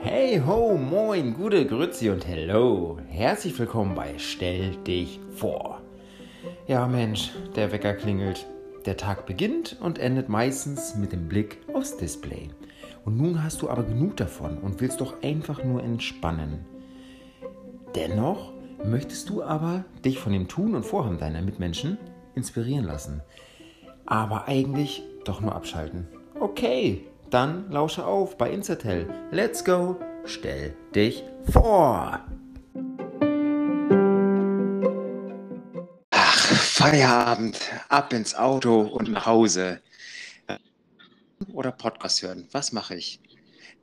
Hey ho, moin, gute Grüezi und hello. Herzlich willkommen bei Stell dich vor. Ja Mensch, der Wecker klingelt. Der Tag beginnt und endet meistens mit dem Blick aufs Display. Und nun hast du aber genug davon und willst doch einfach nur entspannen. Dennoch möchtest du aber dich von dem Tun und Vorhaben deiner Mitmenschen inspirieren lassen. Aber eigentlich doch nur abschalten. Okay, dann lausche auf bei Insertel. Let's go, stell dich vor. Ach, Feierabend, ab ins Auto und nach Hause. Oder Podcast hören. Was mache ich?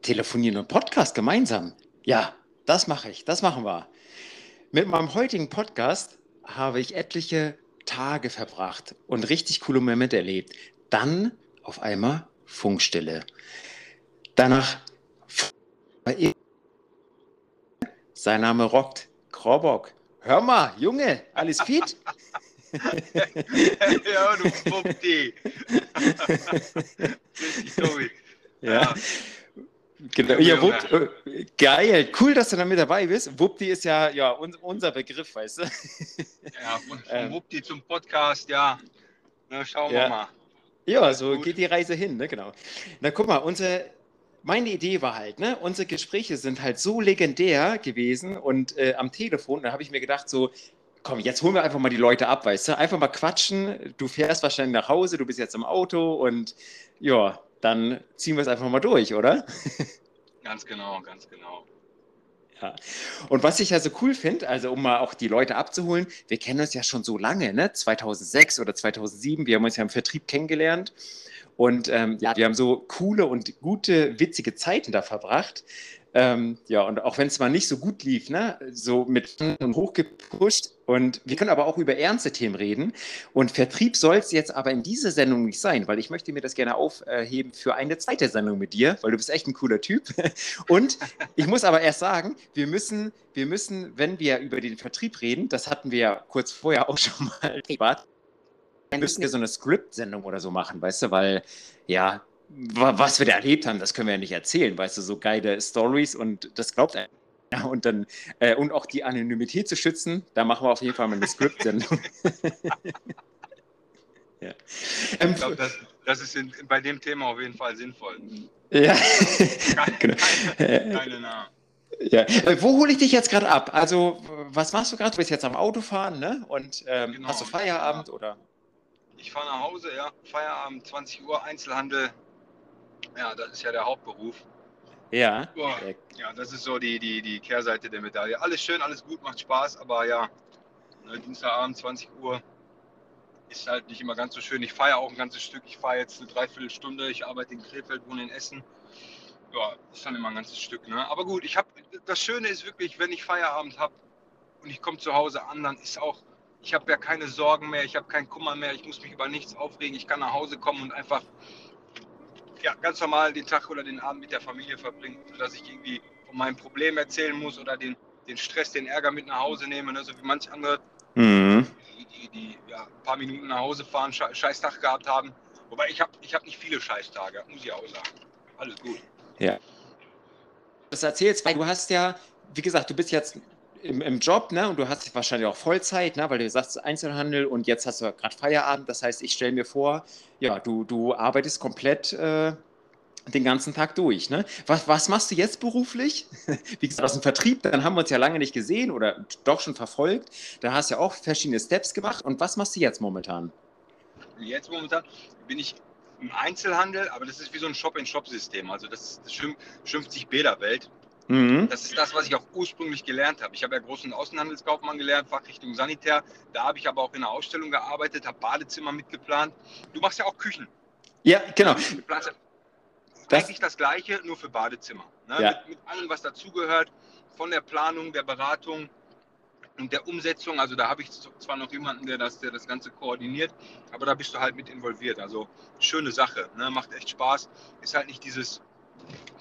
Telefonieren und Podcast gemeinsam. Ja, das mache ich. Das machen wir. Mit meinem heutigen Podcast habe ich etliche Tage verbracht und richtig coole Momente erlebt. Dann auf einmal Funkstille. Danach sein Name rockt. Krobok. Hör mal, Junge, alles fit? ja, du Wuppdi. ja. Genau, ja, Wupp, äh, geil, cool, dass du da mit dabei bist. Wuppdi ist ja, ja un, unser Begriff, weißt du? Ja, von, von ähm, Wuppdi zum Podcast, ja. Na, schauen ja. wir mal. Ja, so geht die Reise hin, ne? genau. Na guck mal, unsere, meine Idee war halt, ne, unsere Gespräche sind halt so legendär gewesen und äh, am Telefon, da habe ich mir gedacht, so, komm, jetzt holen wir einfach mal die Leute ab, weißt du? Einfach mal quatschen. Du fährst wahrscheinlich nach Hause, du bist jetzt im Auto und ja, dann ziehen wir es einfach mal durch, oder? Ganz genau, ganz genau. Ja. Und was ich ja so cool finde, also um mal auch die Leute abzuholen, wir kennen uns ja schon so lange, ne? 2006 oder 2007, wir haben uns ja im Vertrieb kennengelernt und ähm, ja, wir haben so coole und gute, witzige Zeiten da verbracht. Ähm, ja, und auch wenn es mal nicht so gut lief, ne, so mit und hochgepusht. Und wir können aber auch über ernste Themen reden. Und Vertrieb soll es jetzt aber in dieser Sendung nicht sein, weil ich möchte mir das gerne aufheben für eine zweite Sendung mit dir, weil du bist echt ein cooler Typ. Und ich muss aber erst sagen, wir müssen, wir müssen, wenn wir über den Vertrieb reden, das hatten wir ja kurz vorher auch schon mal privat, müssen wir so eine Script-Sendung oder so machen, weißt du, weil ja, was wir da erlebt haben, das können wir ja nicht erzählen, weißt du, so geile Stories und das glaubt er. Ja, und dann, äh, und auch die Anonymität zu schützen, da machen wir auf jeden Fall mal eine Skriptsendung. ja. ähm, ich glaube, das, das, ist in, bei dem Thema auf jeden Fall sinnvoll. Ja, keine, genau. keine, keine Namen. Ja. Äh, wo hole ich dich jetzt gerade ab? Also, was machst du gerade? Du bist jetzt am Autofahren, ne? Und ähm, genau, hast du Feierabend oder? Ich fahre nach Hause, ja. Feierabend, 20 Uhr, Einzelhandel, ja, das ist ja der Hauptberuf. Ja. Ja, das ist so die, die, die Kehrseite der Medaille. Alles schön, alles gut, macht Spaß, aber ja, ne, Dienstagabend, 20 Uhr ist halt nicht immer ganz so schön. Ich fahre auch ein ganzes Stück. Ich fahre jetzt eine Dreiviertelstunde. Ich arbeite in Krefeld, wohne in Essen. Ja, ist dann immer ein ganzes Stück. Ne? Aber gut, ich habe das Schöne ist wirklich, wenn ich Feierabend habe und ich komme zu Hause an, dann ist auch, ich habe ja keine Sorgen mehr, ich habe keinen Kummer mehr, ich muss mich über nichts aufregen. Ich kann nach Hause kommen und einfach ja, ganz normal den Tag oder den Abend mit der Familie verbringen, sodass ich irgendwie von meinem Problem erzählen muss oder den, den Stress, den Ärger mit nach Hause nehme, ne? so wie manche andere, mhm. die, die, die ja, ein paar Minuten nach Hause fahren, scheiß Tag gehabt haben. Wobei ich habe ich hab nicht viele Scheißtage, muss ich auch sagen. Alles gut. Ja. Das erzählst, weil du hast ja, wie gesagt, du bist jetzt im, im Job, ne? Und du hast wahrscheinlich auch Vollzeit, ne? Weil du sagst Einzelhandel und jetzt hast du gerade Feierabend. Das heißt, ich stelle mir vor, ja, du, du arbeitest komplett äh, den ganzen Tag durch, ne? Was, was machst du jetzt beruflich? Wie gesagt, aus dem Vertrieb, dann haben wir uns ja lange nicht gesehen oder doch schon verfolgt. Da hast du ja auch verschiedene Steps gemacht. Und was machst du jetzt momentan? Jetzt momentan bin ich im Einzelhandel, aber das ist wie so ein Shop-in-Shop-System. Also das, das schimpft sich Bäderwelt. Mhm. Das ist das, was ich auch ursprünglich gelernt habe. Ich habe ja großen Außenhandelskaufmann gelernt, Fachrichtung Sanitär. Da habe ich aber auch in einer Ausstellung gearbeitet, habe Badezimmer mitgeplant. Du machst ja auch Küchen. Ja, genau. Das eigentlich das Gleiche, nur für Badezimmer. Ne? Ja. Mit, mit allem, was dazugehört, von der Planung, der Beratung und der Umsetzung. Also da habe ich zwar noch jemanden, der das, der das Ganze koordiniert, aber da bist du halt mit involviert. Also schöne Sache, ne? macht echt Spaß. Ist halt nicht dieses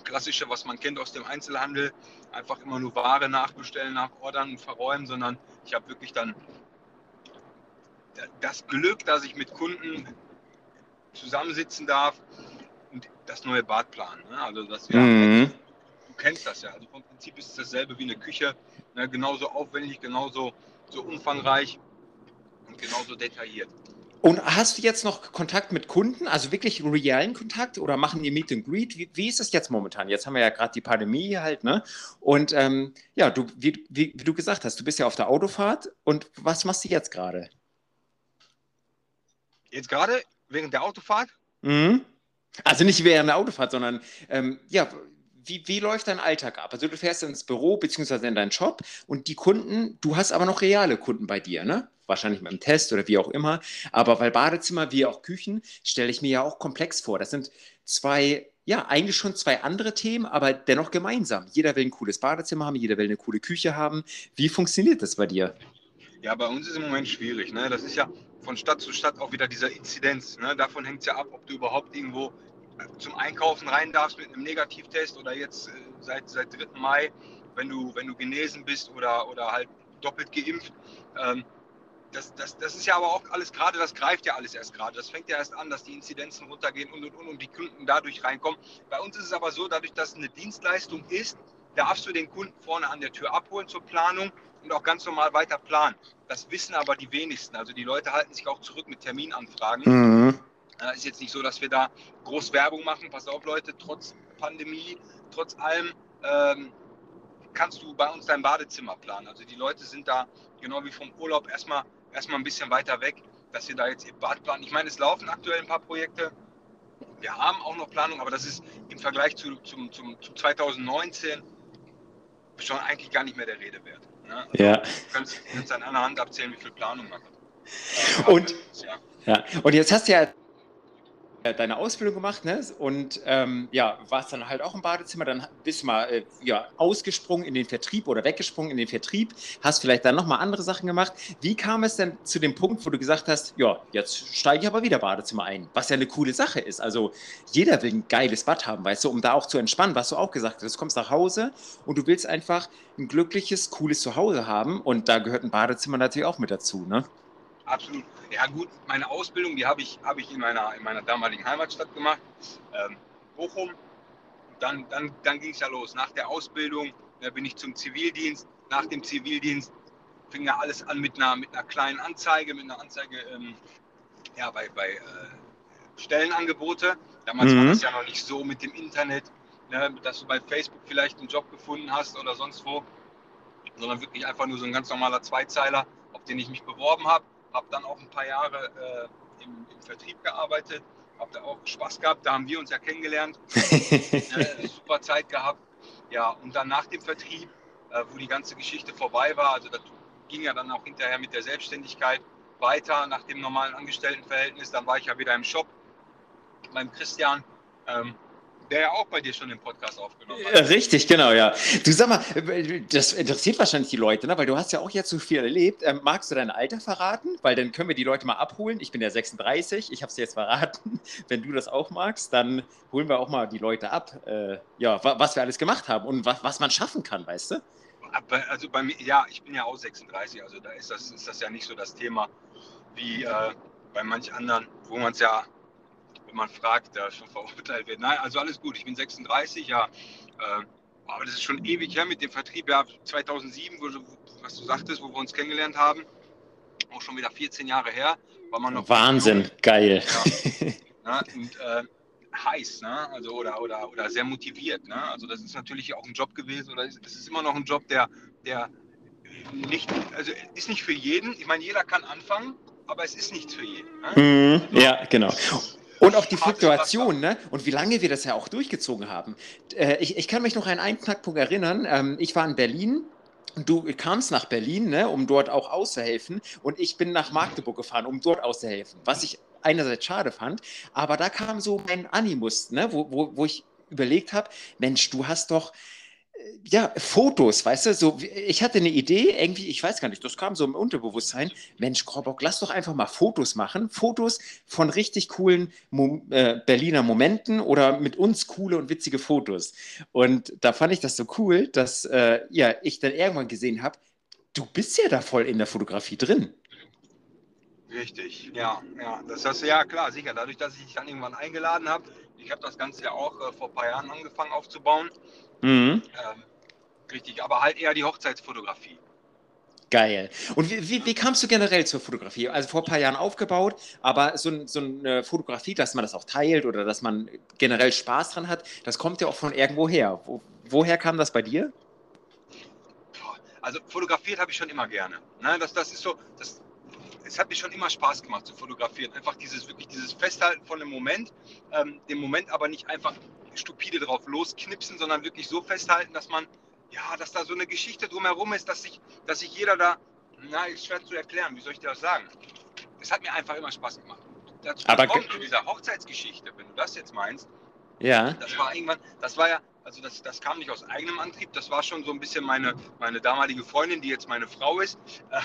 klassische, was man kennt aus dem Einzelhandel, einfach immer nur Ware nachbestellen, nachordern und verräumen, sondern ich habe wirklich dann das Glück, dass ich mit Kunden zusammensitzen darf und das neue Bad planen. Ne? Also das wir Mhm. du kennst das ja. Also vom Prinzip ist es dasselbe wie eine Küche, ne? genauso aufwendig, genauso so umfangreich und genauso detailliert. Und hast du jetzt noch Kontakt mit Kunden, also wirklich realen Kontakt oder machen die Meet and Greet? Wie, wie ist es jetzt momentan? Jetzt haben wir ja gerade die Pandemie halt, ne? Und ähm, ja, du, wie, wie, wie du gesagt hast, du bist ja auf der Autofahrt und was machst du jetzt gerade? Jetzt gerade während der Autofahrt Mhm. Also nicht während der Autofahrt, sondern ähm, ja, wie, wie läuft dein Alltag ab? Also du fährst ins Büro beziehungsweise in deinen Job und die Kunden, du hast aber noch reale Kunden bei dir, ne? Wahrscheinlich mit einem Test oder wie auch immer. Aber weil Badezimmer wie auch Küchen stelle ich mir ja auch komplex vor. Das sind zwei, ja, eigentlich schon zwei andere Themen, aber dennoch gemeinsam. Jeder will ein cooles Badezimmer haben, jeder will eine coole Küche haben. Wie funktioniert das bei dir? Ja, bei uns ist im Moment schwierig. Ne? Das ist ja von Stadt zu Stadt auch wieder dieser Inzidenz. Ne? Davon hängt es ja ab, ob du überhaupt irgendwo zum Einkaufen rein darfst mit einem Negativtest oder jetzt äh, seit, seit 3. Mai, wenn du, wenn du genesen bist oder, oder halt doppelt geimpft. Ähm, das, das, das ist ja aber auch alles gerade, das greift ja alles erst gerade. Das fängt ja erst an, dass die Inzidenzen runtergehen und und und und die Kunden dadurch reinkommen. Bei uns ist es aber so, dadurch, dass es eine Dienstleistung ist, darfst du den Kunden vorne an der Tür abholen zur Planung und auch ganz normal weiter planen. Das wissen aber die wenigsten. Also die Leute halten sich auch zurück mit Terminanfragen. Mhm. Ist jetzt nicht so, dass wir da groß Werbung machen. Pass auf, Leute, trotz Pandemie, trotz allem ähm, kannst du bei uns dein Badezimmer planen. Also die Leute sind da genau wie vom Urlaub erstmal erstmal ein bisschen weiter weg, dass wir da jetzt ihr Bad planen. Ich meine, es laufen aktuell ein paar Projekte. Wir haben auch noch Planung, aber das ist im Vergleich zu, zum, zum, zu 2019 schon eigentlich gar nicht mehr der Rede wert. Ne? Also Ja. Du kannst, kannst an einer Hand abzählen, wie viel Planung man hat. Und- ja. Ja, und jetzt hast du ja deine Ausbildung gemacht, ne? Und ähm, ja, warst dann halt auch im Badezimmer, dann bist du mal äh, ja, ausgesprungen in den Vertrieb oder weggesprungen in den Vertrieb, hast vielleicht dann nochmal andere Sachen gemacht. Wie kam es denn zu dem Punkt, wo du gesagt hast, ja, jetzt steige ich aber wieder Badezimmer ein, was ja eine coole Sache ist. Also jeder will ein geiles Bad haben, weißt du, um da auch zu entspannen, was du auch gesagt hast. Du kommst nach Hause und du willst einfach ein glückliches, cooles Zuhause haben und da gehört ein Badezimmer natürlich auch mit dazu, ne? Absolut. Ja gut, meine Ausbildung, die habe ich, habe ich in, meiner, in meiner damaligen Heimatstadt gemacht, ähm, Bochum. Dann, dann, dann ging es ja los. Nach der Ausbildung da bin ich zum Zivildienst. Nach dem Zivildienst fing ja alles an mit einer, mit einer kleinen Anzeige, mit einer Anzeige ähm, ja, bei, bei äh, Stellenangebote. Damals war Mhm. das ja noch nicht so mit dem Internet, ne, dass du bei Facebook vielleicht einen Job gefunden hast oder sonst wo, sondern wirklich einfach nur so ein ganz normaler Zweizeiler, auf den ich mich beworben habe habe dann auch ein paar Jahre äh, im, im, Vertrieb gearbeitet, habe da auch Spaß gehabt, da haben wir uns ja kennengelernt, äh, super Zeit gehabt. Ja, und dann nach dem Vertrieb, äh, wo die ganze Geschichte vorbei war, also das ging ja dann auch hinterher mit der Selbstständigkeit weiter nach dem normalen Angestelltenverhältnis, dann war ich ja wieder im Shop beim Christian. Ähm, der ja auch bei dir schon den Podcast aufgenommen hat. Richtig, genau, ja. Du sag mal, das interessiert wahrscheinlich die Leute, ne? weil du hast ja auch jetzt so viel erlebt. Ähm, magst du dein Alter verraten? Weil dann können wir die Leute mal abholen. Ich bin ja 36, ich habe es jetzt verraten. Wenn du das auch magst, dann holen wir auch mal die Leute ab, äh, ja, wa was wir alles gemacht haben und was, was man schaffen kann, weißt du? Also bei mir, ja, ich bin ja auch 36, also da ist das, ist das ja nicht so das Thema wie äh, bei manch anderen, wo man es ja wenn man fragt, da schon verurteilt wird. Nein, also alles gut. Ich bin 36, ja. Äh, aber das ist schon ewig her mit dem Vertrieb. Ja, 2007, wo, was du sagtest, wo wir uns kennengelernt haben, auch schon wieder 14 Jahre her. War man noch Wahnsinn, geil. Ja. ne? Und äh, heiß, ne? also oder, oder, oder sehr motiviert. Ne? Also das ist natürlich auch ein Job gewesen oder es ist immer noch ein Job, der, der nicht, also ist nicht für jeden. Ich meine, jeder kann anfangen, aber es ist nichts für jeden. Ne? Mhm, ja, genau. Und auch die Fluktuation, ne? Und wie lange wir das ja auch durchgezogen haben. Äh, ich, ich, kann mich noch an einen Knackpunkt erinnern. Ähm, ich war in Berlin. Und du kamst nach Berlin, ne, um dort auch auszuhelfen. Und ich bin nach Magdeburg gefahren, um dort auszuhelfen. Was ich einerseits schade fand. Aber da kam so mein Animus, ne, wo, wo, wo ich überlegt habe, Mensch, du hast doch ja, Fotos, weißt du, so, ich hatte eine Idee, irgendwie, ich weiß gar nicht, das kam so im Unterbewusstsein, Mensch, Korbock, lass doch einfach mal Fotos machen, Fotos von richtig coolen Mo äh, Berliner Momenten oder mit uns coole und witzige Fotos. Und da fand ich das so cool, dass, äh, ja, ich dann irgendwann gesehen habe, du bist ja da voll in der Fotografie drin. Richtig, ja, ja. Das hast du ja klar, sicher. Dadurch, dass ich dich dann irgendwann eingeladen habe, ich habe das Ganze ja auch äh, vor ein paar Jahren angefangen aufzubauen. Mhm. Ähm, richtig, aber halt eher die Hochzeitsfotografie. Geil. Und wie, wie, wie, kamst du generell zur Fotografie? Also vor ein paar Jahren aufgebaut, aber so, so, eine Fotografie, dass man das auch teilt oder dass man generell Spaß dran hat, das kommt ja auch von irgendwo her. Wo, woher kam das bei dir? Also fotografiert habe ich schon immer gerne. Ne? Das, das ist so, das, es hat mir schon immer Spaß gemacht zu fotografieren. Einfach dieses wirklich dieses Festhalten von dem Moment, ähm, dem Moment aber nicht einfach stupide drauf losknipsen, sondern wirklich so festhalten, dass man ja, dass da so eine Geschichte drumherum ist, dass sich, dass sich jeder da, na, ist schwer zu erklären, wie soll ich dir das sagen? Es hat mir einfach immer Spaß gemacht. Dazu Aber kommt zu dieser Hochzeitsgeschichte, wenn du das jetzt meinst. Ja. Das war irgendwann, das war ja, also das, das kam nicht aus eigenem Antrieb, das war schon so ein bisschen meine, meine damalige Freundin, die jetzt meine Frau ist.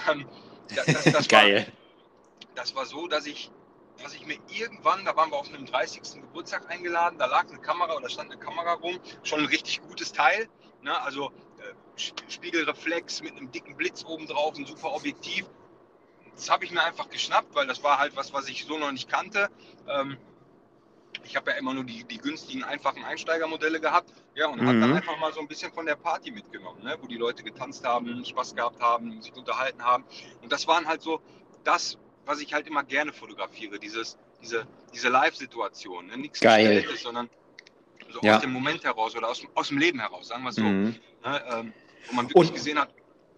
Ähm, das, das, das Geil. War, das war so, dass ich, dass ich mir irgendwann, da waren wir auf einem 30. Geburtstag eingeladen, da lag eine Kamera oder stand eine Kamera rum, schon ein richtig gutes Teil. Ne? Also äh, Spiegelreflex mit einem dicken Blitz oben drauf, ein super Objektiv. Das habe ich mir einfach geschnappt, weil das war halt was, was ich so noch nicht kannte. Ähm, ich habe ja immer nur die, die günstigen, einfachen Einsteigermodelle gehabt. Ja, und mhm. habe dann einfach mal so ein bisschen von der Party mitgenommen, ne? wo die Leute getanzt haben, Spaß gehabt haben, sich unterhalten haben. Und das waren halt so das, was ich halt immer gerne fotografiere, dieses, diese, diese Live-Situation. Ne? Nichts Gestelltes, sondern so ja. aus dem Moment heraus oder aus, aus dem Leben heraus, sagen wir es so. Mhm. Ne, ähm, wo man wirklich und, gesehen hat,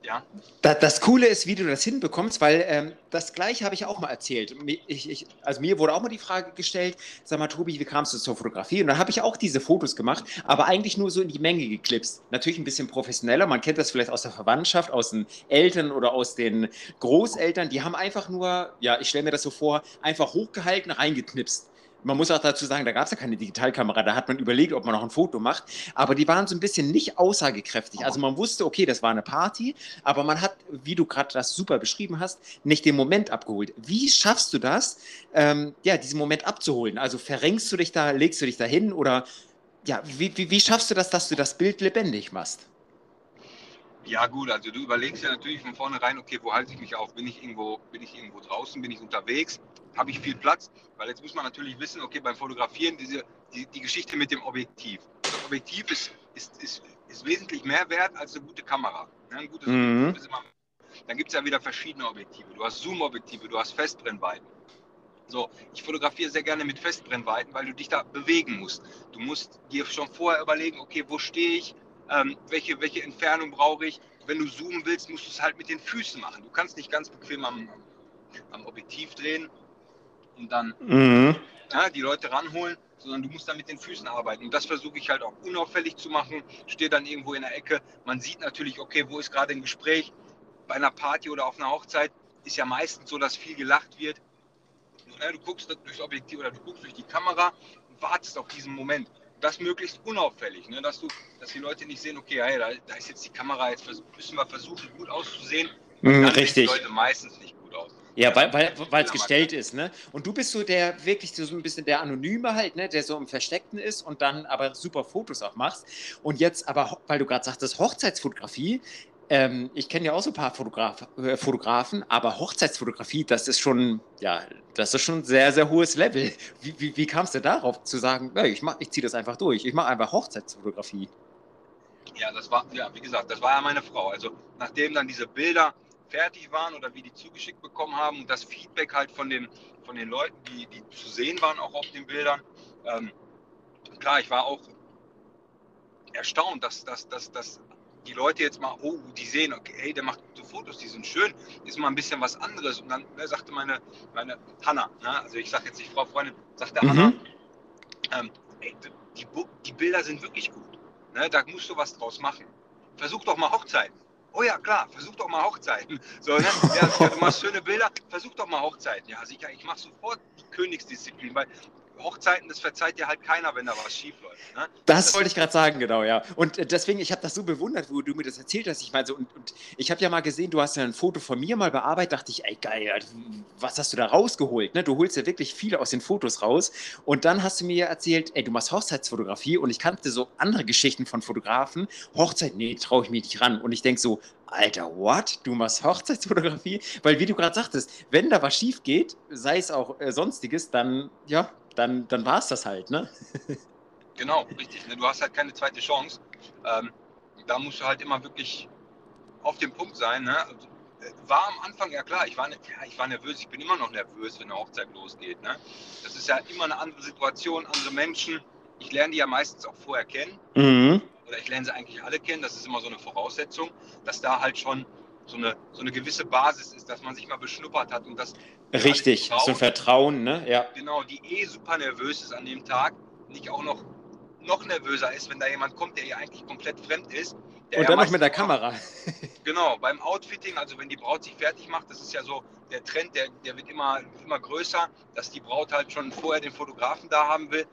ja. Das Coole ist, wie du das hinbekommst, weil ähm, das Gleiche habe ich auch mal erzählt. Ich, ich, also mir wurde auch mal die Frage gestellt, sag mal, Tobi, wie kamst du zur Fotografie? Und dann habe ich auch diese Fotos gemacht, aber eigentlich nur so in die Menge geklipst. Natürlich ein bisschen professioneller. Man kennt das vielleicht aus der Verwandtschaft, aus den Eltern oder aus den Großeltern. Die haben einfach nur, ja, ich stelle mir das so vor, einfach hochgehalten, reingeknipst. Man muss auch dazu sagen, da gab es ja keine Digitalkamera, da hat man überlegt, ob man noch ein Foto macht. Aber die waren so ein bisschen nicht aussagekräftig. Also man wusste, okay, das war eine Party, aber man hat, wie du gerade das super beschrieben hast, nicht den Moment abgeholt. Wie schaffst du das, ähm, ja, diesen Moment abzuholen? Also verrenkst du dich da, legst du dich da hin oder ja, wie, wie, wie schaffst du das, dass du das Bild lebendig machst? Ja gut, also du überlegst ja natürlich von vornherein, okay, wo halte ich mich auf? Bin ich irgendwo, bin ich irgendwo draußen, bin ich unterwegs? Habe ich viel Platz, weil jetzt muss man natürlich wissen, okay, beim Fotografieren, diese, die, die Geschichte mit dem Objektiv. Das Objektiv ist, ist, ist, ist wesentlich mehr wert als eine gute Kamera. Ja, ein gutes mhm. Objektiv ist immer, dann gibt es ja wieder verschiedene Objektive. Du hast Zoom-Objektive, du hast Festbrennweiten. So, ich fotografiere sehr gerne mit Festbrennweiten, weil du dich da bewegen musst. Du musst dir schon vorher überlegen, okay, wo stehe ich, ähm, welche, welche Entfernung brauche ich. Wenn du zoomen willst, musst du es halt mit den Füßen machen. Du kannst nicht ganz bequem am, am Objektiv drehen und dann mhm. ja, die Leute ranholen, sondern du musst dann mit den Füßen arbeiten. Und das versuche ich halt auch unauffällig zu machen. Stehe dann irgendwo in der Ecke. Man sieht natürlich, okay, wo ist gerade ein Gespräch. Bei einer Party oder auf einer Hochzeit ist ja meistens so, dass viel gelacht wird. Ja, du guckst durchs Objektiv oder du guckst durch die Kamera und wartest auf diesen Moment. Das möglichst unauffällig, ne? dass, du, dass die Leute nicht sehen, okay, hey, da, da, ist jetzt die Kamera, jetzt müssen wir versuchen, gut auszusehen. Mhm, richtig. Die Leute meistens nicht. Ja, weil weil weil, es gestellt ist, ne? Und du bist so der wirklich so ein bisschen der Anonyme halt, ne? Der so im Versteckten ist und dann aber super Fotos auch machst. Und jetzt aber, weil du gerade sagtest, Hochzeitsfotografie, ähm, ich kenne ja auch so ein paar Fotograf, äh, Fotografen, aber Hochzeitsfotografie, das ist schon, ja, das ist schon ein sehr, sehr hohes Level. Wie, wie, wie kamst du darauf zu sagen, ich, ich ziehe das einfach durch, ich mache einfach Hochzeitsfotografie? Ja, das war, ja, wie gesagt, das war ja meine Frau. Also nachdem dann diese Bilder fertig waren oder wie die zugeschickt bekommen haben und das Feedback halt von den, von den Leuten, die, die zu sehen waren, auch auf den Bildern. Ähm, klar, ich war auch erstaunt, dass, dass, dass, dass die Leute jetzt mal, oh, die sehen, okay, hey, der macht gute Fotos, die sind schön, ist mal ein bisschen was anderes. Und dann ne, sagte meine, meine Hanna, ne, also ich sage jetzt nicht Frau Freundin, sagte mhm. Hanna, ähm, ey, die, die Bilder sind wirklich gut. Ne, da musst du was draus machen. Versuch doch mal Hochzeiten. Oh ja, klar, versuch doch mal Hochzeiten. So, ne? ja, du machst schöne Bilder, versuch doch mal Hochzeiten. Ja, sicher, ich mache sofort Königsdisziplin, weil Hochzeiten, das verzeiht dir halt keiner, wenn da was schief läuft. Ne? Das, das wollte ich gerade sagen, genau, ja. Und äh, deswegen, ich habe das so bewundert, wo du mir das erzählt hast. Ich meine, so, und, und ich habe ja mal gesehen, du hast ja ein Foto von mir mal bearbeitet, dachte ich, ey, geil, was hast du da rausgeholt? Ne? Du holst ja wirklich viel aus den Fotos raus. Und dann hast du mir erzählt, ey, du machst Hochzeitsfotografie und ich kannte so andere Geschichten von Fotografen. Hochzeit, nee, traue ich mir nicht ran. Und ich denke so, Alter, what? Du machst Hochzeitsfotografie? Weil wie du gerade sagtest, wenn da was schief geht, sei es auch äh, sonstiges, dann, ja, dann, dann war es das halt, ne? Genau, richtig. Ne? Du hast halt keine zweite Chance. Ähm, da musst du halt immer wirklich auf dem Punkt sein. Ne? Also, war am Anfang, ja klar, ich war, ja, ich war nervös, ich bin immer noch nervös, wenn eine Hochzeit losgeht. Ne? Das ist ja immer eine andere Situation, andere Menschen. Ich lerne die ja meistens auch vorher kennen. Mhm. Oder ich lerne sie eigentlich alle kennen. Das ist immer so eine Voraussetzung, dass da halt schon so eine, so eine gewisse Basis ist, dass man sich mal beschnuppert hat und das. Richtig, so ein Vertrauen, ne? Ja. Genau, die eh super nervös ist an dem Tag, nicht auch noch, noch nervöser ist, wenn da jemand kommt, der ihr eigentlich komplett fremd ist und dann noch mit der Kamera. Genau, beim Outfitting, also wenn die Braut sich fertig macht, das ist ja so der Trend, der, der wird immer, immer größer, dass die Braut halt schon vorher den Fotografen da haben will,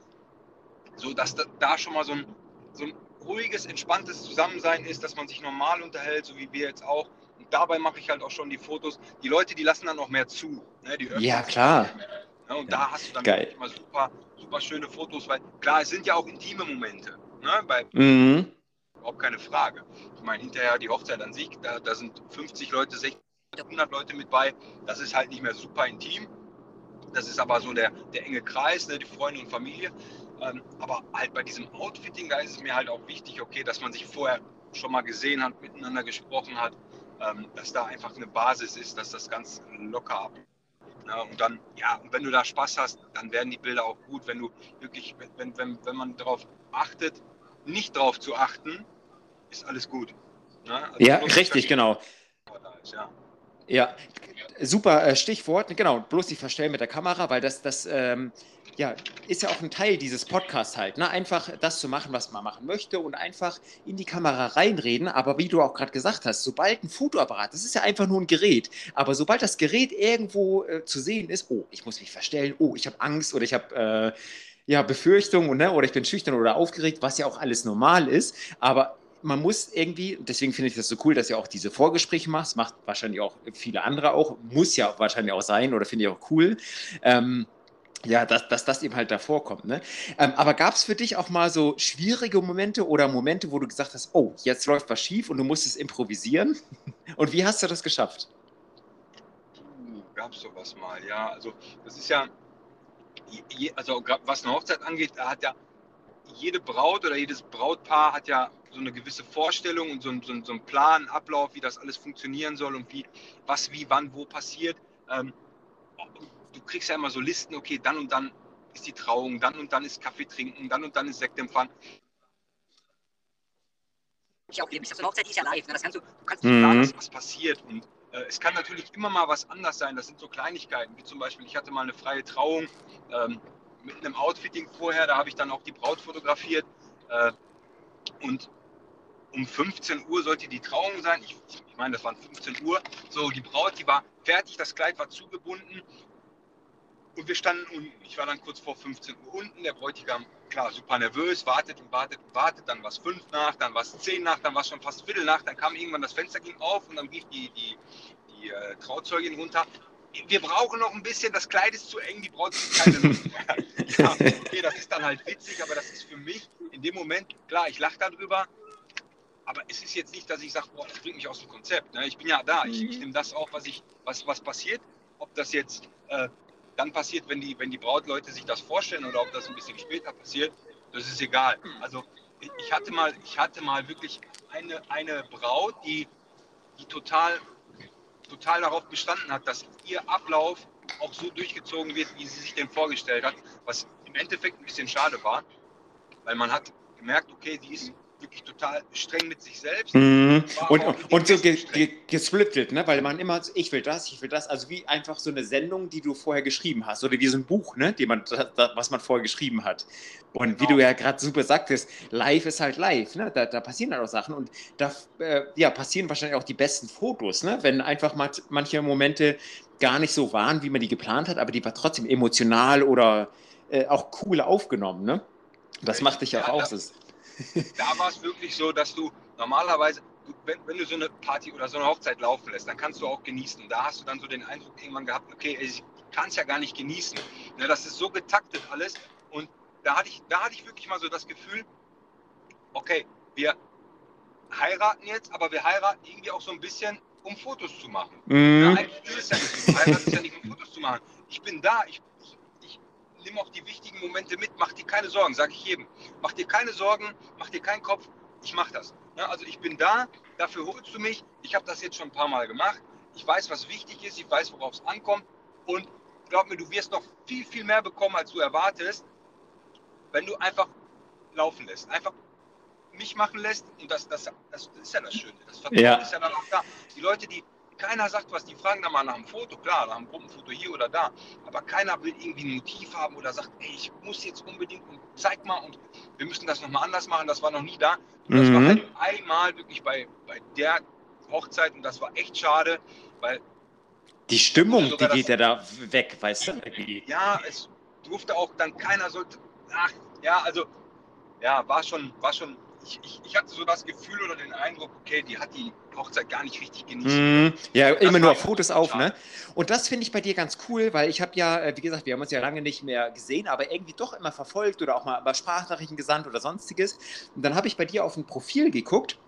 so dass da schon mal so ein, so ein ruhiges, entspanntes Zusammensein ist, dass man sich normal unterhält, so wie wir jetzt auch. Und dabei mache ich halt auch schon die Fotos. Die Leute, die lassen dann auch mehr zu. Ne? ja, klar. Ja, und ja. da hast du dann Geil. immer super, super schöne Fotos, weil klar, es sind ja auch intime Momente. Ne? Bei, mhm überhaupt keine Frage. Ich meine, hinterher die Hochzeit an sich, da, da sind 50 Leute, 60, 100 Leute mit bei. Das ist halt nicht mehr super intim. Das ist aber so der, der enge Kreis, ne, die Freunde und Familie. Ähm, aber halt bei diesem Outfitting, da ist es mir halt auch wichtig, okay, dass man sich vorher schon mal gesehen hat, miteinander gesprochen hat, ähm, dass da einfach eine Basis ist, dass das ganz locker ab. Ja, und dann, ja, und wenn du da Spaß hast, dann werden die Bilder auch gut. Wenn du wirklich, wenn, wenn, wenn man darauf achtet, nicht darauf zu achten, ist alles gut. Ne? Also ja, richtig, genau. ja. Ja, super äh, Stichwort. Genau, bloß die verstellen mit der Kamera, weil das, das ähm, ja, ist ja auch ein Teil dieses Podcasts halt. Ne? Einfach das zu machen, was man machen möchte und einfach in die Kamera reinreden. Aber wie du auch gerade gesagt hast, sobald ein Fotoapparat, das ist ja einfach nur ein Gerät, aber sobald das Gerät irgendwo äh, zu sehen ist, oh, ich muss mich verstellen, oh, ich habe Angst oder ich habe äh, ja, Befürchtungen ne? oder ich bin schüchtern oder aufgeregt, was ja auch alles normal ist. Aber man muss irgendwie, deswegen finde ich das so cool, dass ihr auch diese Vorgespräche macht, macht wahrscheinlich auch viele andere auch, muss ja wahrscheinlich auch sein oder finde ich auch cool. Ähm, ja, dass, dass das eben halt davor kommt. Ne? Ähm, aber gab es für dich auch mal so schwierige Momente oder Momente, wo du gesagt hast, oh, jetzt läuft was schief und du musstest improvisieren? Und wie hast du das geschafft? Gab es sowas mal, ja. Also das ist ja, also was eine Hochzeit angeht, hat ja jede Braut oder jedes Brautpaar hat ja so eine gewisse Vorstellung und so, so, so einen Plan, Ablauf, wie das alles funktionieren soll und wie, was, wie, wann, wo passiert. Ähm, du kriegst ja immer so Listen, okay, dann und dann ist die Trauung, dann und dann ist Kaffee trinken, dann und dann ist Sektempfang. Ich auch, so eine Hochzeit ist ja live, ne? das kannst du, du kannst nicht mhm. sagen, was, was passiert und äh, es kann natürlich immer mal was anders sein, das sind so Kleinigkeiten, wie zum Beispiel, ich hatte mal eine freie Trauung, ähm, mit einem Outfitting vorher, da habe ich dann auch die Braut fotografiert äh, und um 15 Uhr sollte die Trauung sein. Ich, ich meine, das waren 15 Uhr. So, die Braut, die war fertig, das Kleid war zugebunden. Und wir standen unten. Ich war dann kurz vor 15 Uhr unten. Der Bräutigam, klar, super nervös, wartet und wartet und wartet. Dann war es fünf nach, dann war es zehn nach, dann war es schon fast Viertel nach. Dann kam irgendwann das Fenster ging auf und dann rief die, die, die äh, Trauzeugin runter. Wir brauchen noch ein bisschen, das Kleid ist zu eng, die Braut ist keine Lust mehr. ja, okay, das ist dann halt witzig, aber das ist für mich in dem Moment, klar, ich lache darüber, aber es ist jetzt nicht, dass ich sage, boah, das bringt mich aus dem Konzept. Ne? Ich bin ja da, ich, ich mhm. nehme das auf, was, ich, was, was passiert. Ob das jetzt äh, dann passiert, wenn die, wenn die Brautleute sich das vorstellen oder ob das ein bisschen später passiert, das ist egal. Also ich hatte mal, ich hatte mal wirklich eine, eine Braut, die, die total, total darauf bestanden hat, dass ihr Ablauf auch so durchgezogen wird, wie sie sich den vorgestellt hat, was im Endeffekt ein bisschen schade war, weil man hat gemerkt, okay, sie ist wirklich total streng mit sich selbst. Mhm. Und, und so ge, ge, gesplittet, ne? weil man immer, ich will das, ich will das, also wie einfach so eine Sendung, die du vorher geschrieben hast oder wie so ein Buch, ne? die man, was man vorher geschrieben hat. Und genau. wie du ja gerade super sagtest, live ist halt live, ne? da, da passieren halt auch Sachen und da äh, ja, passieren wahrscheinlich auch die besten Fotos, ne? wenn einfach mal manche Momente gar nicht so waren, wie man die geplant hat, aber die war trotzdem emotional oder äh, auch cool aufgenommen. Ne? Das macht dich ja auch aus. Da war es wirklich so, dass du normalerweise, wenn, wenn, du so eine Party oder so eine Hochzeit laufen lässt, dann kannst du auch genießen. Da hast du dann so den Eindruck irgendwann gehabt, okay, ich kann es ja gar nicht genießen. Ne, das ist so getaktet alles. Und da hatte, ich, da hatte ich wirklich mal so das Gefühl, okay, wir heiraten jetzt, aber wir heiraten irgendwie auch so ein bisschen, um Fotos zu machen. Mhm. Ja, eigentlich ist es ja nicht so. Ist ja nicht, um Fotos zu machen. Ich bin da, ich, nehme auch die wichtigen Momente mit, mach dir keine Sorgen, sage ich jedem. Mach dir keine Sorgen, mach dir keinen Kopf, ich mache das. Ja, also ich bin da, dafür holst du mich. Ich habe das jetzt schon ein paar Mal gemacht. Ich weiß, was wichtig ist, ich weiß, worauf es ankommt. Und glaub mir, du wirst noch viel, viel mehr bekommen, als du erwartest, wenn du einfach laufen lässt. Einfach mich machen lässt. Und das, das, das ist ja das Schöne. Das Vertrauen ja. ist ja dann auch da. Die Leute, die keiner sagt was, die fragen dann mal nach einem Foto, klar, nach einem Gruppenfoto hier oder da. Aber keiner will irgendwie ein Motiv haben oder sagt, ey, ich muss jetzt unbedingt und zeig mal und wir müssen das nochmal anders machen, das war noch nie da. Und das mhm. war halt einmal wirklich bei, bei der Hochzeit und das war echt schade, weil. Die Stimmung, die geht ja da weg, weißt du? Ja, es durfte auch dann keiner sollte. Ach, ja, also, ja, war schon, war schon ich, ich, ich, hatte so das Gefühl oder den Eindruck, okay, die hat die Hochzeit gar nicht richtig genießen. Mm, ja, das immer nur Fotos auf, ne? Und das finde ich bei dir ganz cool, weil ich habe ja, äh, wie gesagt, wir haben uns ja lange nicht mehr gesehen, aber irgendwie doch immer verfolgt oder auch mal über Sprachnachrichten gesandt oder sonstiges. Und dann habe ich bei dir auf ein Profil geguckt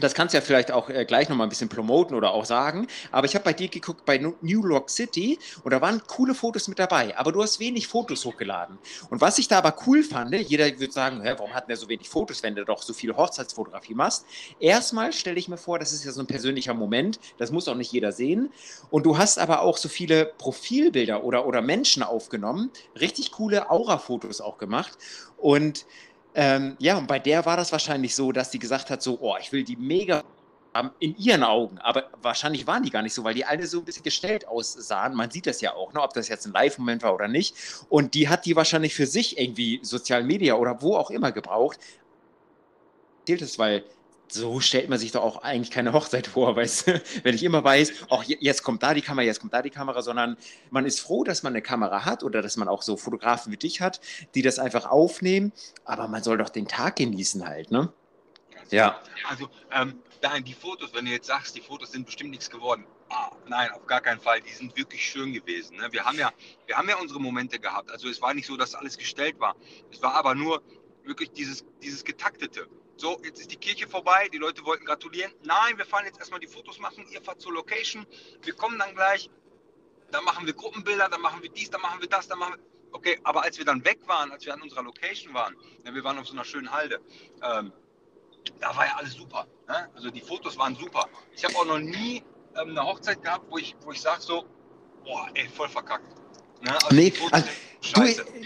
das kannst du ja vielleicht auch äh, gleich nochmal ein bisschen promoten oder auch sagen. Aber ich habe bei dir geguckt bei New York City und da waren coole Fotos mit dabei. Aber du hast wenig Fotos hochgeladen. Und was ich da aber cool fand, ne, jeder würde sagen, hä, warum hat der so wenig Fotos, wenn du doch so viel Hochzeitsfotografie machst? Erstmal stelle ich mir vor, das ist ja so ein persönlicher Moment. Das muss auch nicht jeder sehen. Und du hast aber auch so viele Profilbilder oder, oder Menschen aufgenommen. Richtig coole Aura-Fotos auch gemacht. Und ähm, ja, und bei der war das wahrscheinlich so, dass die gesagt hat, so, oh, ich will die mega haben in ihren Augen, aber wahrscheinlich waren die gar nicht so, weil die alle so ein bisschen gestellt aussahen. Man sieht das ja auch, ne, ob das jetzt ein Live-Moment war oder nicht. Und die hat die wahrscheinlich für sich irgendwie Sozial Media oder wo auch immer gebraucht. Zählt es, weil so stellt man sich doch auch eigentlich keine Hochzeit vor, weißt du? Wenn ich immer weiß, auch jetzt kommt da die Kamera, jetzt kommt da die Kamera, sondern man ist froh, dass man eine Kamera hat oder dass man auch so Fotografen wie dich hat, die das einfach aufnehmen, aber man soll doch den Tag genießen halt, ne? Ja. Also, ähm, nein, die Fotos, wenn du jetzt sagst, die Fotos sind bestimmt nichts geworden. Ah, nein, auf gar keinen Fall. Die sind wirklich schön gewesen. Ne? Wir, haben ja, wir haben ja unsere Momente gehabt. Also es war nicht so, dass alles gestellt war. Es war aber nur wirklich dieses, dieses Getaktete so, jetzt ist die Kirche vorbei, die Leute wollten gratulieren. Nein, wir fahren jetzt erstmal die Fotos machen, ihr fahrt zur Location, wir kommen dann gleich, dann machen wir Gruppenbilder, dann machen wir dies, dann machen wir das, dann machen wir. Okay, aber als wir dann weg waren, als wir an unserer Location waren, ja, wir waren auf so einer schönen Halde, ähm, da war ja alles super. Ne? Also die Fotos waren super. Ich habe auch noch nie ähm, eine Hochzeit gehabt, wo ich, wo ich sage so, boah, ey, voll verkackt. Ne? Also nee, also, du,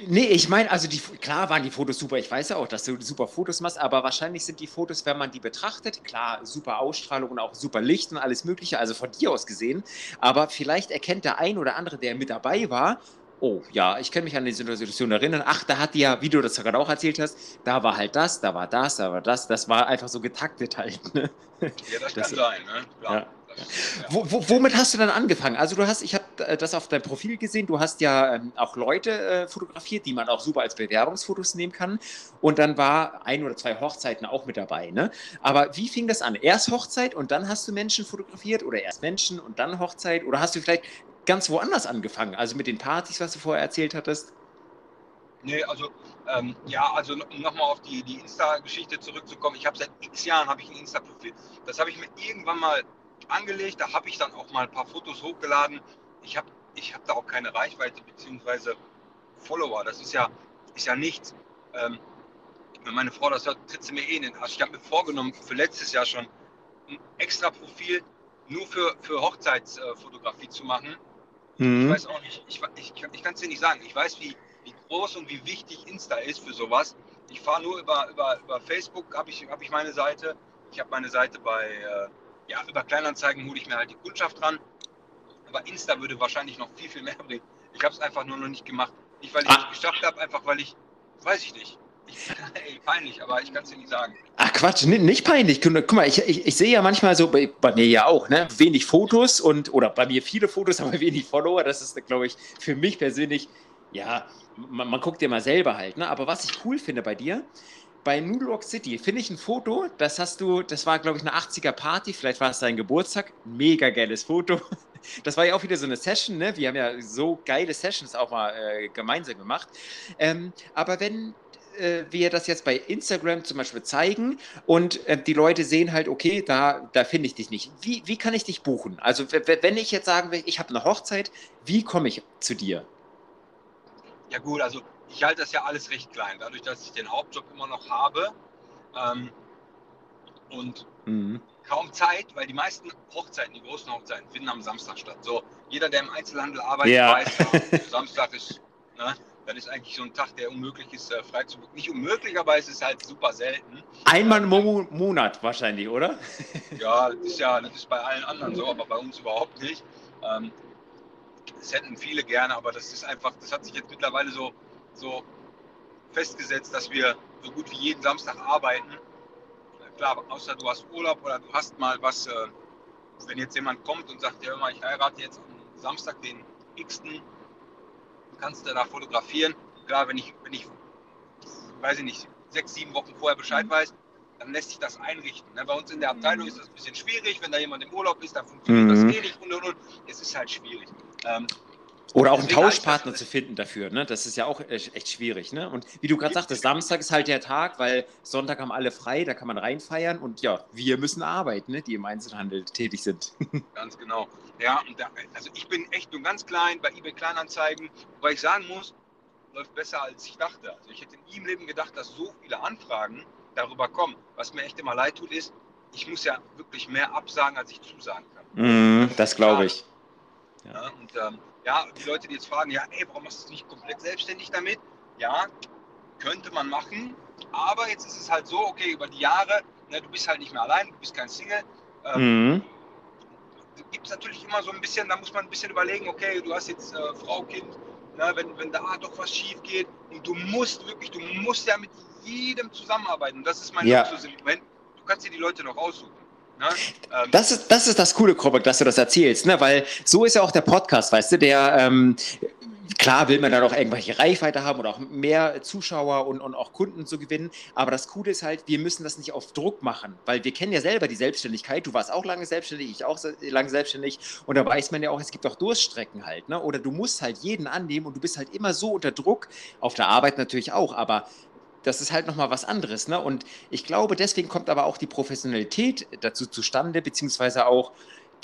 nee, ich meine, also die, klar waren die Fotos super. Ich weiß ja auch, dass du super Fotos machst, aber wahrscheinlich sind die Fotos, wenn man die betrachtet, klar, super Ausstrahlung und auch super Licht und alles Mögliche, also von dir aus gesehen. Aber vielleicht erkennt der ein oder andere, der mit dabei war, oh ja, ich kann mich an die Situation erinnern, ach, da hat die ja, wie du das gerade auch erzählt hast, da war halt das, da war das, da war das, das war einfach so getaktet halt. Ne? Ja, das, das kann sein, ne? Klar. Ja. Wo, wo, womit hast du dann angefangen? Also du hast, ich habe äh, das auf deinem Profil gesehen, du hast ja ähm, auch Leute äh, fotografiert, die man auch super als Bewerbungsfotos nehmen kann. Und dann war ein oder zwei Hochzeiten auch mit dabei. Ne? Aber wie fing das an? Erst Hochzeit und dann hast du Menschen fotografiert oder erst Menschen und dann Hochzeit? Oder hast du vielleicht ganz woanders angefangen? Also mit den Partys, was du vorher erzählt hattest? Nee, also ähm, ja, also nochmal auf die, die Insta-Geschichte zurückzukommen. Ich habe seit x Jahren habe ich ein Insta-Profil. Das habe ich mir irgendwann mal angelegt. Da habe ich dann auch mal ein paar Fotos hochgeladen. Ich habe ich hab da auch keine Reichweite bzw. Follower. Das ist ja, ist ja nichts. Ähm, wenn meine Frau das hört, tritt sie mir eh in den Arsch. Ich habe mir vorgenommen, für letztes Jahr schon ein extra Profil nur für, für Hochzeitsfotografie zu machen. Mhm. Ich weiß auch nicht, ich, ich, ich kann es dir nicht sagen. Ich weiß, wie, wie groß und wie wichtig Insta ist für sowas. Ich fahre nur über, über, über Facebook, habe ich, hab ich meine Seite. Ich habe meine Seite bei, äh, ja, über Kleinanzeigen hole ich mir halt die Kundschaft ran. Aber Insta würde wahrscheinlich noch viel, viel mehr bringen. Ich habe es einfach nur noch nicht gemacht. Nicht, weil ich es ah. nicht geschafft habe, einfach weil ich, weiß ich nicht. Ich, ey, peinlich, aber ich kann es dir nicht sagen. Ach Quatsch, nicht peinlich. Guck mal, ich, ich, ich sehe ja manchmal so, bei, bei, mir ja auch, ne, wenig Fotos und, oder bei mir viele Fotos, aber wenig Follower. Das ist, glaube ich, für mich persönlich, ja, man, man guckt ja mal selber halt, ne? Aber was ich cool finde bei dir, bei New York City finde ich ein Foto, das hast du, das war glaube ich eine 80er Party, vielleicht war es dein Geburtstag, mega geiles Foto. Das war ja auch wieder so eine Session, ne? Wir haben ja so geile Sessions auch mal äh, gemeinsam gemacht. Ähm, aber wenn äh, wir das jetzt bei Instagram zum Beispiel zeigen und äh, die Leute sehen halt, okay, da, da finde ich dich nicht. Wie, wie kann ich dich buchen? Also wenn ich jetzt sagen will, ich habe eine Hochzeit, wie komme ich zu dir? Ja gut, also ich halte das ja alles recht klein, dadurch, dass ich den Hauptjob immer noch habe ähm, und mhm. kaum Zeit, weil die meisten Hochzeiten, die großen Hochzeiten, finden am Samstag statt. So, jeder, der im Einzelhandel arbeitet, ja. weiß, ja, Samstag ist, ne, dann ist eigentlich so ein Tag, der unmöglich ist, äh, frei zu Nicht unmöglich, aber es ist halt super selten. Einmal im Mo Monat wahrscheinlich, oder? Ja, das ist ja, das ist bei allen anderen so, aber bei uns überhaupt nicht. Ähm, das hätten viele gerne, aber das ist einfach, das hat sich jetzt mittlerweile so so festgesetzt, dass wir so gut wie jeden Samstag arbeiten. Klar, außer du hast Urlaub oder du hast mal was, äh, wenn jetzt jemand kommt und sagt, ja immer, ich heirate jetzt am Samstag den X. Kannst du da fotografieren? Klar, wenn ich, wenn ich, weiß ich nicht, sechs, sieben Wochen vorher Bescheid mhm. weiß, dann lässt sich das einrichten. Ne? Bei uns in der Abteilung mhm. ist das ein bisschen schwierig. Wenn da jemand im Urlaub ist, dann funktioniert mhm. das eh nicht und und und. Es ist halt schwierig. Oder auch einen Tauschpartner zu finden dafür, ne? Das ist ja auch echt schwierig, ne? Und wie du gerade sagtest, Samstag ist halt der Tag, weil Sonntag haben alle frei, da kann man reinfeiern und ja, wir müssen arbeiten, ne? Die im Einzelhandel tätig sind. Ganz genau. Ja, und da, also ich bin echt nur ganz klein bei eBay Kleinanzeigen, wobei ich sagen muss, läuft besser als ich dachte. Also ich hätte nie im Leben gedacht, dass so viele Anfragen darüber kommen. Was mir echt immer leid tut, ist, ich muss ja wirklich mehr absagen, als ich zusagen kann. Mm, das glaube ich. Ja. ja und ähm, ja, die Leute, die jetzt fragen, ja, ey, warum machst du es nicht komplett selbstständig damit? Ja, könnte man machen, aber jetzt ist es halt so, okay, über die Jahre, ne, du bist halt nicht mehr allein, du bist kein Single. Ähm, mhm. Gibt es natürlich immer so ein bisschen, da muss man ein bisschen überlegen, okay, du hast jetzt äh, Frau, Kind, ne, wenn, wenn da doch was schief geht und du musst wirklich, du musst ja mit jedem zusammenarbeiten. Und das ist mein ja. Luxus im Moment. Du kannst dir die Leute noch aussuchen. Ne? Ähm, das, ist, das ist das Coole, Krobek, dass du das erzählst, ne? weil so ist ja auch der Podcast, weißt du, der, ähm, klar will man dann auch irgendwelche Reichweite haben oder auch mehr Zuschauer und, und auch Kunden zu gewinnen, aber das Coole ist halt, wir müssen das nicht auf Druck machen, weil wir kennen ja selber die Selbstständigkeit, du warst auch lange selbstständig, ich auch lange selbstständig und da weiß man ja auch, es gibt auch Durststrecken halt, ne? oder du musst halt jeden annehmen und du bist halt immer so unter Druck, auf der Arbeit natürlich auch, aber das ist halt nochmal was anderes. Ne? Und ich glaube, deswegen kommt aber auch die Professionalität dazu zustande, beziehungsweise auch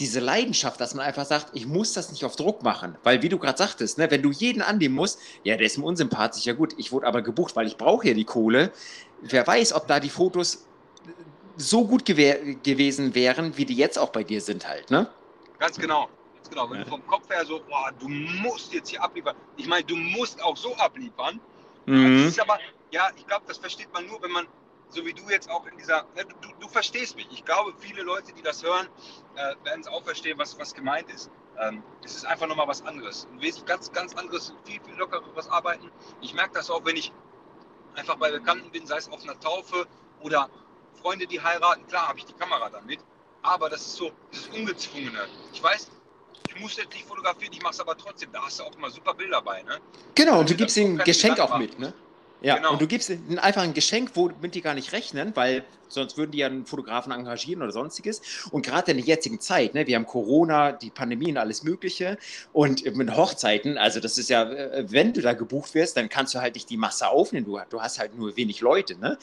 diese Leidenschaft, dass man einfach sagt, ich muss das nicht auf Druck machen. Weil, wie du gerade sagtest, ne, wenn du jeden annehmen musst, ja, der ist mir unsympathisch, ja gut, ich wurde aber gebucht, weil ich brauche ja die Kohle. Wer weiß, ob da die Fotos so gut gew gewesen wären, wie die jetzt auch bei dir sind halt, ne? Ganz genau. Ganz genau. Wenn ja. du vom Kopf her so, boah, du musst jetzt hier abliefern. Ich meine, du musst auch so abliefern. Mhm. Das ist aber, ja, ich glaube, das versteht man nur, wenn man, so wie du jetzt auch in dieser, ne, du, du verstehst mich. Ich glaube, viele Leute, die das hören, äh, werden es auch verstehen, was, was gemeint ist. Ähm, es ist einfach nochmal was anderes. Ein wesentlich ganz, ganz anderes, viel, viel lockeres Arbeiten. Ich merke das auch, wenn ich einfach bei Bekannten bin, sei es auf einer Taufe oder Freunde, die heiraten. Klar habe ich die Kamera dann mit, aber das ist so, dieses Ungezwungene. Ich weiß, ich muss jetzt nicht fotografieren, ich mache es aber trotzdem. Da hast du auch immer super Bilder bei. Ne? Genau, und du gibst ihnen ein Geschenk auch mit. Ne? Ja, genau. und du gibst ihnen einfach ein Geschenk, womit die gar nicht rechnen, weil sonst würden die ja einen Fotografen engagieren oder sonstiges. Und gerade in der jetzigen Zeit, ne, wir haben Corona, die Pandemie und alles Mögliche. Und mit Hochzeiten, also das ist ja, äh, wenn du da gebucht wirst, dann kannst du halt nicht die Masse aufnehmen. Du, du hast halt nur wenig Leute. Ne?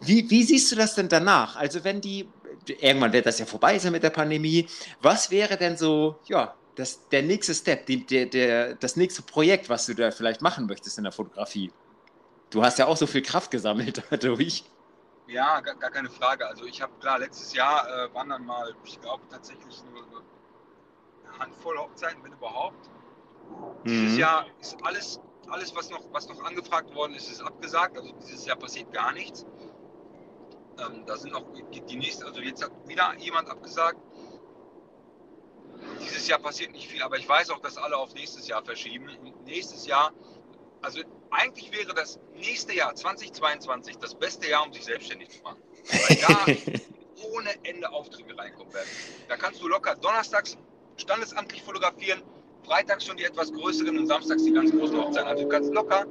Wie, wie siehst du das denn danach? Also wenn die, irgendwann wird das ja vorbei sein mit der Pandemie, was wäre denn so, ja, das, der nächste Step, die, der, der, das nächste Projekt, was du da vielleicht machen möchtest in der Fotografie? Du hast ja auch so viel Kraft gesammelt dadurch. Ja, gar, gar keine Frage. Also ich habe klar, letztes Jahr äh, waren dann mal, ich glaube tatsächlich nur eine Handvoll Hochzeiten, wenn überhaupt. Mhm. Dieses Jahr ist alles, alles was, noch, was noch angefragt worden ist, ist abgesagt. Also dieses Jahr passiert gar nichts. Ähm, da sind noch die nächsten, also jetzt hat wieder jemand abgesagt. Dieses Jahr passiert nicht viel, aber ich weiß auch, dass alle auf nächstes Jahr verschieben. Und nächstes Jahr also eigentlich wäre das nächste Jahr 2022 das beste Jahr, um sich selbstständig zu machen. Weil da ohne Ende Aufträge reinkommen werden. Da kannst du locker donnerstags standesamtlich fotografieren, freitags schon die etwas größeren und samstags die ganz großen Hochzeiten. Also du kannst locker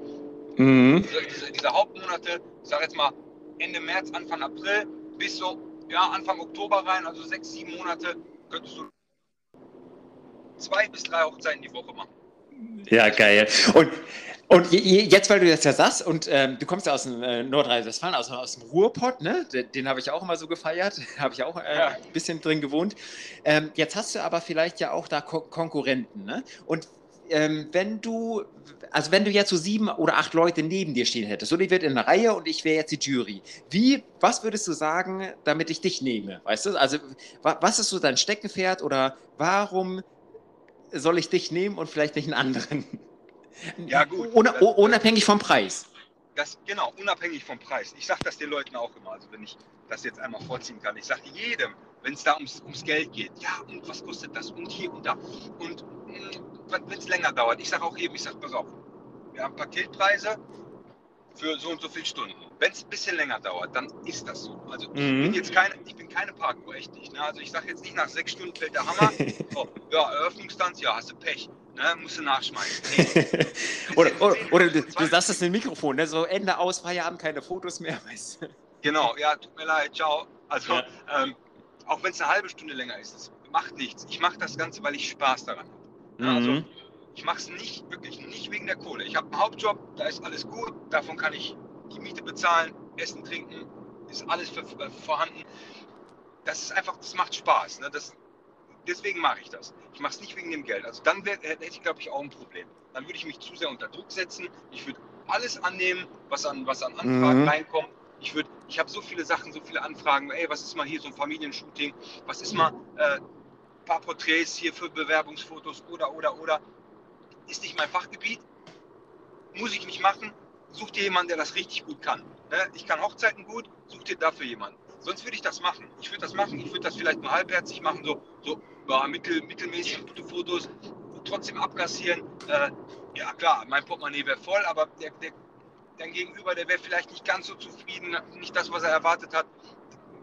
mhm. diese, diese, diese, Hauptmonate, ich sage jetzt mal Ende März, Anfang April bis so ja, Anfang Oktober rein, also sechs, sieben Monate, könntest du zwei bis drei Hochzeiten die Woche machen. Ja, geil. Und, und jetzt, weil du das ja sagst, und ähm, du kommst ja aus dem äh, Nordrhein-Westfalen, aus, aus dem Ruhrpott, ne? Den, den habe ich auch immer so gefeiert, habe ich auch äh, ja. ein bisschen drin gewohnt. Ähm, jetzt hast du aber vielleicht ja auch da Ko Konkurrenten, ne? Und ähm, wenn du, also wenn du jetzt so sieben oder acht Leute neben dir stehen hättest, so die wird in einer Reihe und ich wäre jetzt die Jury, wie, was würdest du sagen, damit ich dich nehme? Weißt du? Also, was ist so dein Steckenpferd oder warum soll ich dich nehmen und vielleicht nicht einen anderen? Ja, gut. Das, unabhängig vom Preis. Das, genau, unabhängig vom Preis. Ich sage das den Leuten auch immer, also wenn ich das jetzt einmal vorziehen kann. Ich sage jedem, wenn es da ums, ums Geld geht, ja, und was kostet das und hier und da. Und mm, wenn es länger dauert, ich sage auch jedem, ich sage, pass auf, wir haben Paketpreise für so und so viele Stunden. Wenn es ein bisschen länger dauert, dann ist das so. Also mhm. ich bin jetzt keine, ich bin keine Parkuhr, echt nicht. Ne? Also ich sage jetzt nicht, nach sechs Stunden fällt der Hammer. oh, ja, Eröffnungstanz, ja, hast du Pech. Ne? Musst du nachschmeißen. Nee. oder oder, oder du, du sagst das in Mikrofon, ne? so Ende aus, Feierabend, keine Fotos mehr. Weißt du? Genau, ja, tut mir leid, ciao. Also ja. ähm, auch wenn es eine halbe Stunde länger ist, das macht nichts. Ich mache das Ganze, weil ich Spaß daran habe. Ne? Also, mhm. Also ich mache es nicht, wirklich nicht wegen der Kohle. Ich habe einen Hauptjob, da ist alles gut, davon kann ich die Miete bezahlen, Essen, Trinken, ist alles für, für, vorhanden. Das ist einfach, das macht Spaß. Ne? Das, deswegen mache ich das. Ich mache es nicht wegen dem Geld. Also dann wär, hätte ich, glaube ich, auch ein Problem. Dann würde ich mich zu sehr unter Druck setzen. Ich würde alles annehmen, was an, was an Anfragen mhm. reinkommt. Ich würde, ich habe so viele Sachen, so viele Anfragen. Ey, was ist mal hier so ein Familienshooting? Was ist mal äh, ein paar Porträts hier für Bewerbungsfotos oder oder oder? Ist nicht mein Fachgebiet. Muss ich nicht machen such dir jemanden, der das richtig gut kann. Ne? Ich kann Hochzeiten gut, such dir dafür jemanden. Sonst würde ich das machen. Ich würde das machen. Ich würde das vielleicht nur halbherzig machen, so, so ja, mittel, mittelmäßig gute Fotos, trotzdem abkassieren. Äh, ja klar, mein Portemonnaie wäre voll, aber der, der, dein Gegenüber, der wäre vielleicht nicht ganz so zufrieden, nicht das, was er erwartet hat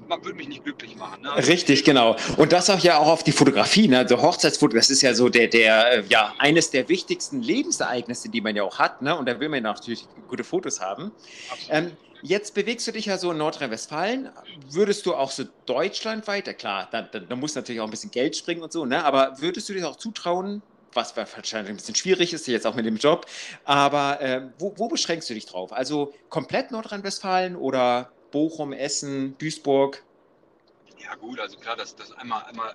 man würde mich nicht glücklich machen. Ne? Richtig, genau. Und das auch ja auch auf die Fotografie. Ne? Also Hochzeitsfoto, das ist ja so der, der, äh, ja, eines der wichtigsten Lebensereignisse, die man ja auch hat. Ne? Und da will man ja natürlich gute Fotos haben. Ähm, jetzt bewegst du dich ja so in Nordrhein-Westfalen. Würdest du auch so deutschlandweit, ja klar, da, da, da muss natürlich auch ein bisschen Geld springen und so, ne? aber würdest du dich auch zutrauen, was wahrscheinlich ein bisschen schwierig ist, jetzt auch mit dem Job. Aber äh, wo, wo, beschränkst du dich drauf? Also komplett Nordrhein-Westfalen oder Bochum, Essen, Duisburg? Ja gut, also klar, das, das einmal, einmal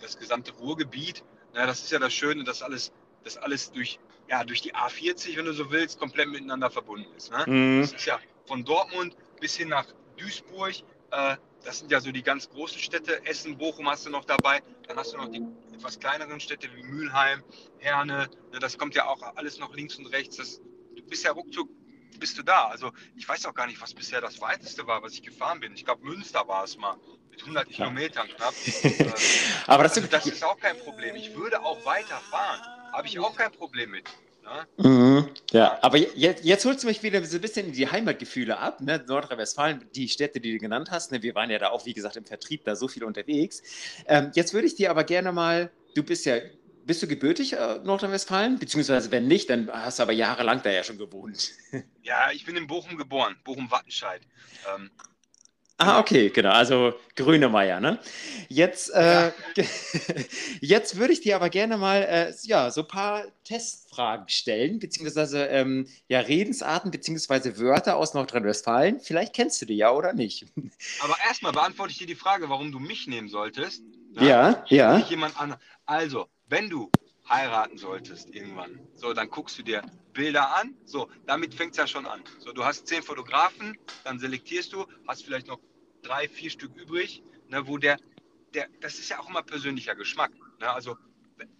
das gesamte Ruhrgebiet, na, das ist ja das Schöne, dass alles, dass alles durch, ja, durch die A40, wenn du so willst, komplett miteinander verbunden ist. Ne? Mhm. Das ist ja von Dortmund bis hin nach Duisburg. Äh, das sind ja so die ganz großen Städte. Essen, Bochum hast du noch dabei. Dann hast du noch die etwas kleineren Städte wie Mülheim, Herne. Ne, das kommt ja auch alles noch links und rechts. Das, du bist ja ruckzuck bist du da? Also ich weiß auch gar nicht, was bisher das weiteste war, was ich gefahren bin. Ich glaube, Münster war es mal mit 100 ja. Kilometern knapp. Aber das, also, das ist auch kein Problem. Ich würde auch weiterfahren. Habe ich auch kein Problem mit. Ne? Mhm. Ja, aber jetzt, jetzt holst du mich wieder so ein bisschen in die Heimatgefühle ab. Ne? Nordrhein-Westfalen, die Städte, die du genannt hast. Ne? Wir waren ja da auch, wie gesagt, im Vertrieb da so viel unterwegs. Ähm, jetzt würde ich dir aber gerne mal, du bist ja bist du gebürtig äh, Nordrhein-Westfalen? Beziehungsweise wenn nicht, dann hast du aber jahrelang da ja schon gewohnt. Ja, ich bin in Bochum geboren, Bochum-Wattenscheid. Ähm, Ah, okay, genau. Also Grünemeier, ne? Jetzt, äh, jetzt würde ich dir aber gerne mal äh, ja, so ein paar Testfragen stellen, beziehungsweise ähm, ja, Redensarten, beziehungsweise Wörter aus Nordrhein-Westfalen. Vielleicht kennst du die ja oder nicht. Aber erstmal beantworte ich dir die Frage, warum du mich nehmen solltest. Ne? Ja, ja. Nicht jemand an. Also, wenn du heiraten solltest irgendwann, so, dann guckst du dir Bilder an. So, damit fängt es ja schon an. So, du hast zehn Fotografen, dann selektierst du, hast vielleicht noch drei, vier Stück übrig, ne, wo der, der, das ist ja auch immer persönlicher Geschmack. Ne? Also,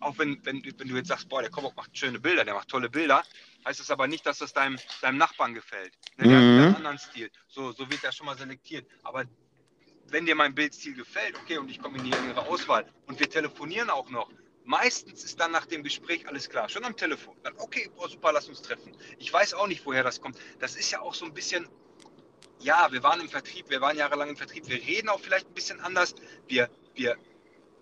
auch wenn, wenn, wenn du jetzt sagst, boah, der Kobok macht schöne Bilder, der macht tolle Bilder, heißt das aber nicht, dass das deinem, deinem Nachbarn gefällt. Ne? Der mhm. hat einen anderen Stil. So, so wird er schon mal selektiert. Aber wenn dir mein Bildstil gefällt, okay, und ich komme in die engere Auswahl und wir telefonieren auch noch, Meistens ist dann nach dem Gespräch alles klar, schon am Telefon. Dann, okay, oh, super, lass uns treffen. Ich weiß auch nicht, woher das kommt. Das ist ja auch so ein bisschen, ja, wir waren im Vertrieb, wir waren jahrelang im Vertrieb, wir reden auch vielleicht ein bisschen anders. Wir, wir,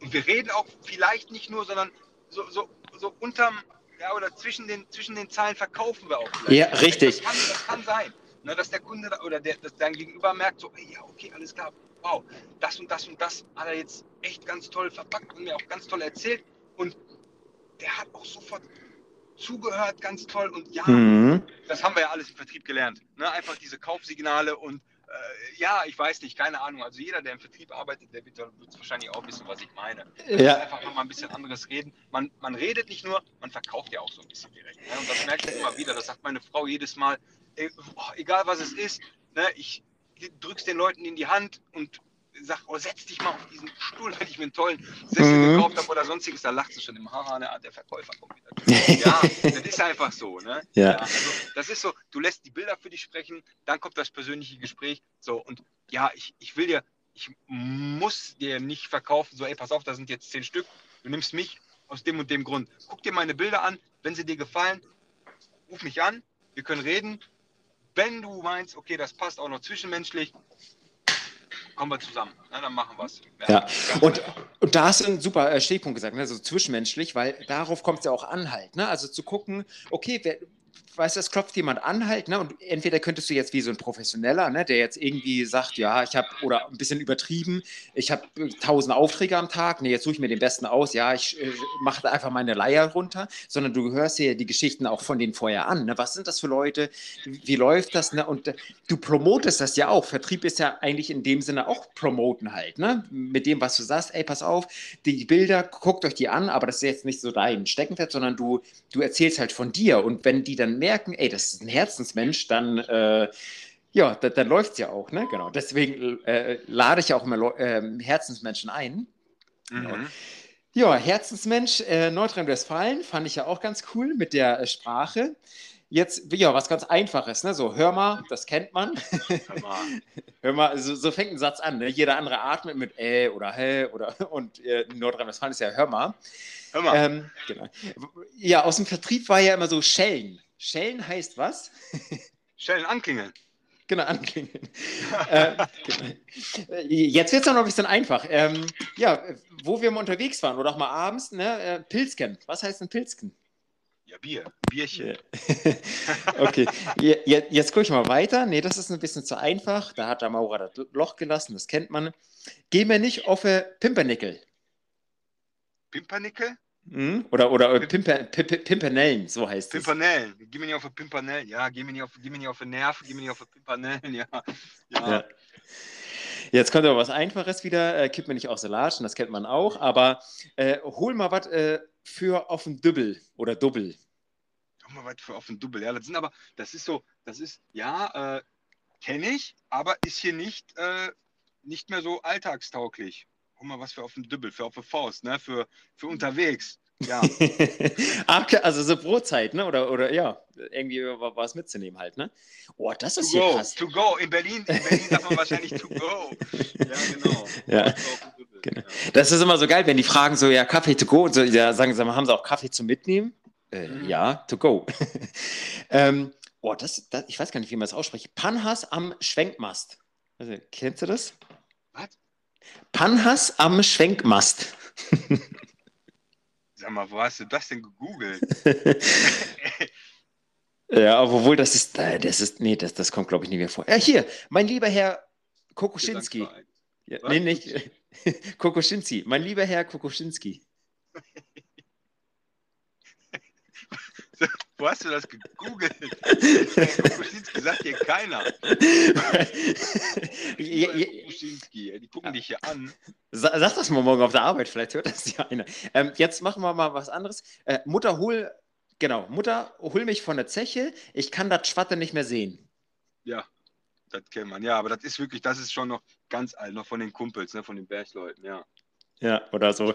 wir reden auch vielleicht nicht nur, sondern so, so, so unterm, ja, oder zwischen den, zwischen den Zeilen verkaufen wir auch. Vielleicht. Ja, richtig. Das kann, das kann sein. ne, dass der Kunde oder der, dass dein Gegenüber merkt, so, ey, ja, okay, alles klar, wow, das und das und das hat er jetzt echt ganz toll verpackt und mir auch ganz toll erzählt. Und der hat auch sofort zugehört, ganz toll. Und ja, Mhm. das haben wir ja alles im Vertrieb gelernt. Ne? Einfach diese Kaufsignale und äh, ja, ich weiß nicht, keine Ahnung. Also jeder, der im Vertrieb arbeitet, der wird, wird wahrscheinlich auch wissen, was ich meine. Ja. Einfach nochmal ein bisschen anderes reden. Man, man redet nicht nur, man verkauft ja auch so ein bisschen direkt. Ne? Und das merke ich immer wieder. Das sagt meine Frau jedes Mal. Ey, oh, egal was es ist, ne? ich drück's den Leuten in die Hand und sag, oh, setz dich mal auf diesen Stuhl, wenn ich mir einen tollen Sessel Mhm. gekauft habe oder sonstiges. Da lacht sie schon im Haha, ne? der Verkäufer kommt wieder. Ja, das ist einfach so. Ne? Ja. also, das ist so, du lässt die Bilder für dich sprechen, dann kommt das persönliche Gespräch. So, und ja, ich, ich will dir, ich muss dir nicht verkaufen, so, ey, pass auf, da sind jetzt zehn Stück, du nimmst mich aus dem und dem Grund. Guck dir meine Bilder an, wenn sie dir gefallen, ruf mich an, wir können reden. Wenn du meinst, okay, das passt auch noch zwischenmenschlich, kommen wir zusammen. Na, dann machen wir es. Ja, und, und da hast du einen super äh, Stichpunkt gesagt, ne? so zwischenmenschlich, weil darauf kommt es ja auch an halt. Ne? Also zu gucken, okay, wer, weißt du, es klopft jemand an halt, ne? und entweder könntest du jetzt wie so ein Professioneller, ne? der jetzt irgendwie sagt, ja, ich habe, oder ein bisschen übertrieben, ich habe tausend Aufträge am Tag, nee, jetzt suche ich mir den besten aus, ja, ich äh, mache einfach meine Leier runter, sondern du hörst dir die Geschichten auch von denen vorher an. Ne? Was sind das für Leute? Wie läuft das? Ne? Und äh, du promotest das ja auch. Vertrieb ist ja eigentlich in dem Sinne auch promoten halt, ne? Mit dem, was du sagst, ey, pass auf, die Bilder, guckt euch die an, aber das ist jetzt nicht so dein Steckenpferd, sondern du, du erzählst halt von dir. Und wenn die dann merken, ey, das ist ein Herzensmensch, dann äh, ja, da, dann läuft es ja auch, ne? Genau. Deswegen äh, lade ich auch immer ähm, Herzensmenschen ein. Mhm. Ja, Herzensmensch, äh, Nordrhein-Westfalen fand ich ja auch ganz cool mit der äh, Sprache. Jetzt, ja, was ganz Einfaches, ne? So, hör mal, das kennt man. Hör mal. Hör mal, so, so fängt ein Satz an. Ne? Jeder andere atmet mit äh oder hä oder und äh, in Nordrhein-Westfalen ist ja hör mal. Hör mal. Ähm, genau. Ja, aus dem Vertrieb war ja immer so Schellen. Schellen heißt was? Stellen anklingeln. Genau, anklingeln. äh, genau. Jetzt wird es noch ein bisschen einfach. Ähm, ja, wo wir mal unterwegs waren oder auch mal abends, ne? Äh, Pilzken. Was heißt denn Pilzken? Ja, Bier. Bierchen. okay, Je- je- jetzt gucke ich mal weiter. Nee, das ist ein bisschen zu einfach. Da hat der Maurer das Loch gelassen, das kennt man. Gehen wir nicht auf äh, Pimpernickel. Pimpernickel? Hm? Oder, oder äh, Pimper, Pimper, Pimpernellen, so heißt es. Pimpernellen. Geh mir nicht auf die Pimpernellen. Ja, geh mir nicht auf, geh mir nicht auf die Nerven, geh mir nicht auf Pimpernellen. Ja. Ja. Ja. Jetzt kommt aber was Einfaches wieder. Äh, kipp mir nicht aus der Latschen, das kennt man auch. Aber äh, hol mal was äh, für auf den Dübbel oder Dubbel. Guck mal, was für auf den Double. Ja, das sind aber, das ist so, das ist, ja, äh, kenne ich, aber ist hier nicht, äh, nicht mehr so alltagstauglich. Guck mal, was für auf den Dübbel, für auf die Faust, ne? Für, für unterwegs. Ja, Ach, okay, also so Brotzeit, ne? Oder, oder ja, irgendwie wa- was mitzunehmen halt, ne? Oh, das to ist hier go, krass. to go. In Berlin, in Berlin sagt man wahrscheinlich to go. Ja, genau. Ja. Genau. Das ist immer so geil, wenn die fragen so, ja, Kaffee to go, und so, ja, sagen sie mal, haben sie auch Kaffee zum Mitnehmen? Äh, Mhm. Ja, to go. ähm, oh, das, das, ich weiß gar nicht, wie man das ausspricht. Panhas am Schwenkmast. Also, kennst du das? Was? Panhas am Schwenkmast. Sag mal, wo hast du das denn gegoogelt? ja, obwohl das ist, äh, das ist, nee, das, das kommt, glaube ich, nie mehr vor. Ja, hier, mein lieber Herr Kokoschinski. Ja, nee, nicht. Kokoschinski. Mein lieber Herr Kokoschinski. Wo hast du das gegoogelt? Kuschinski sagt hier keiner. Kuschinski, die gucken dich hier an. Sa- Sag das mal morgen auf der Arbeit, vielleicht hört das ja einer. Ähm, jetzt machen wir mal was anderes. Äh, Mutter, hol, genau, Mutter, hol mich von der Zeche. Ich kann das Schwatte nicht mehr sehen. Ja, das kennt man. Ja, aber das ist wirklich, das ist schon noch ganz alt, noch von den Kumpels, ne, von den Bergleuten, ja. Ja, oder so.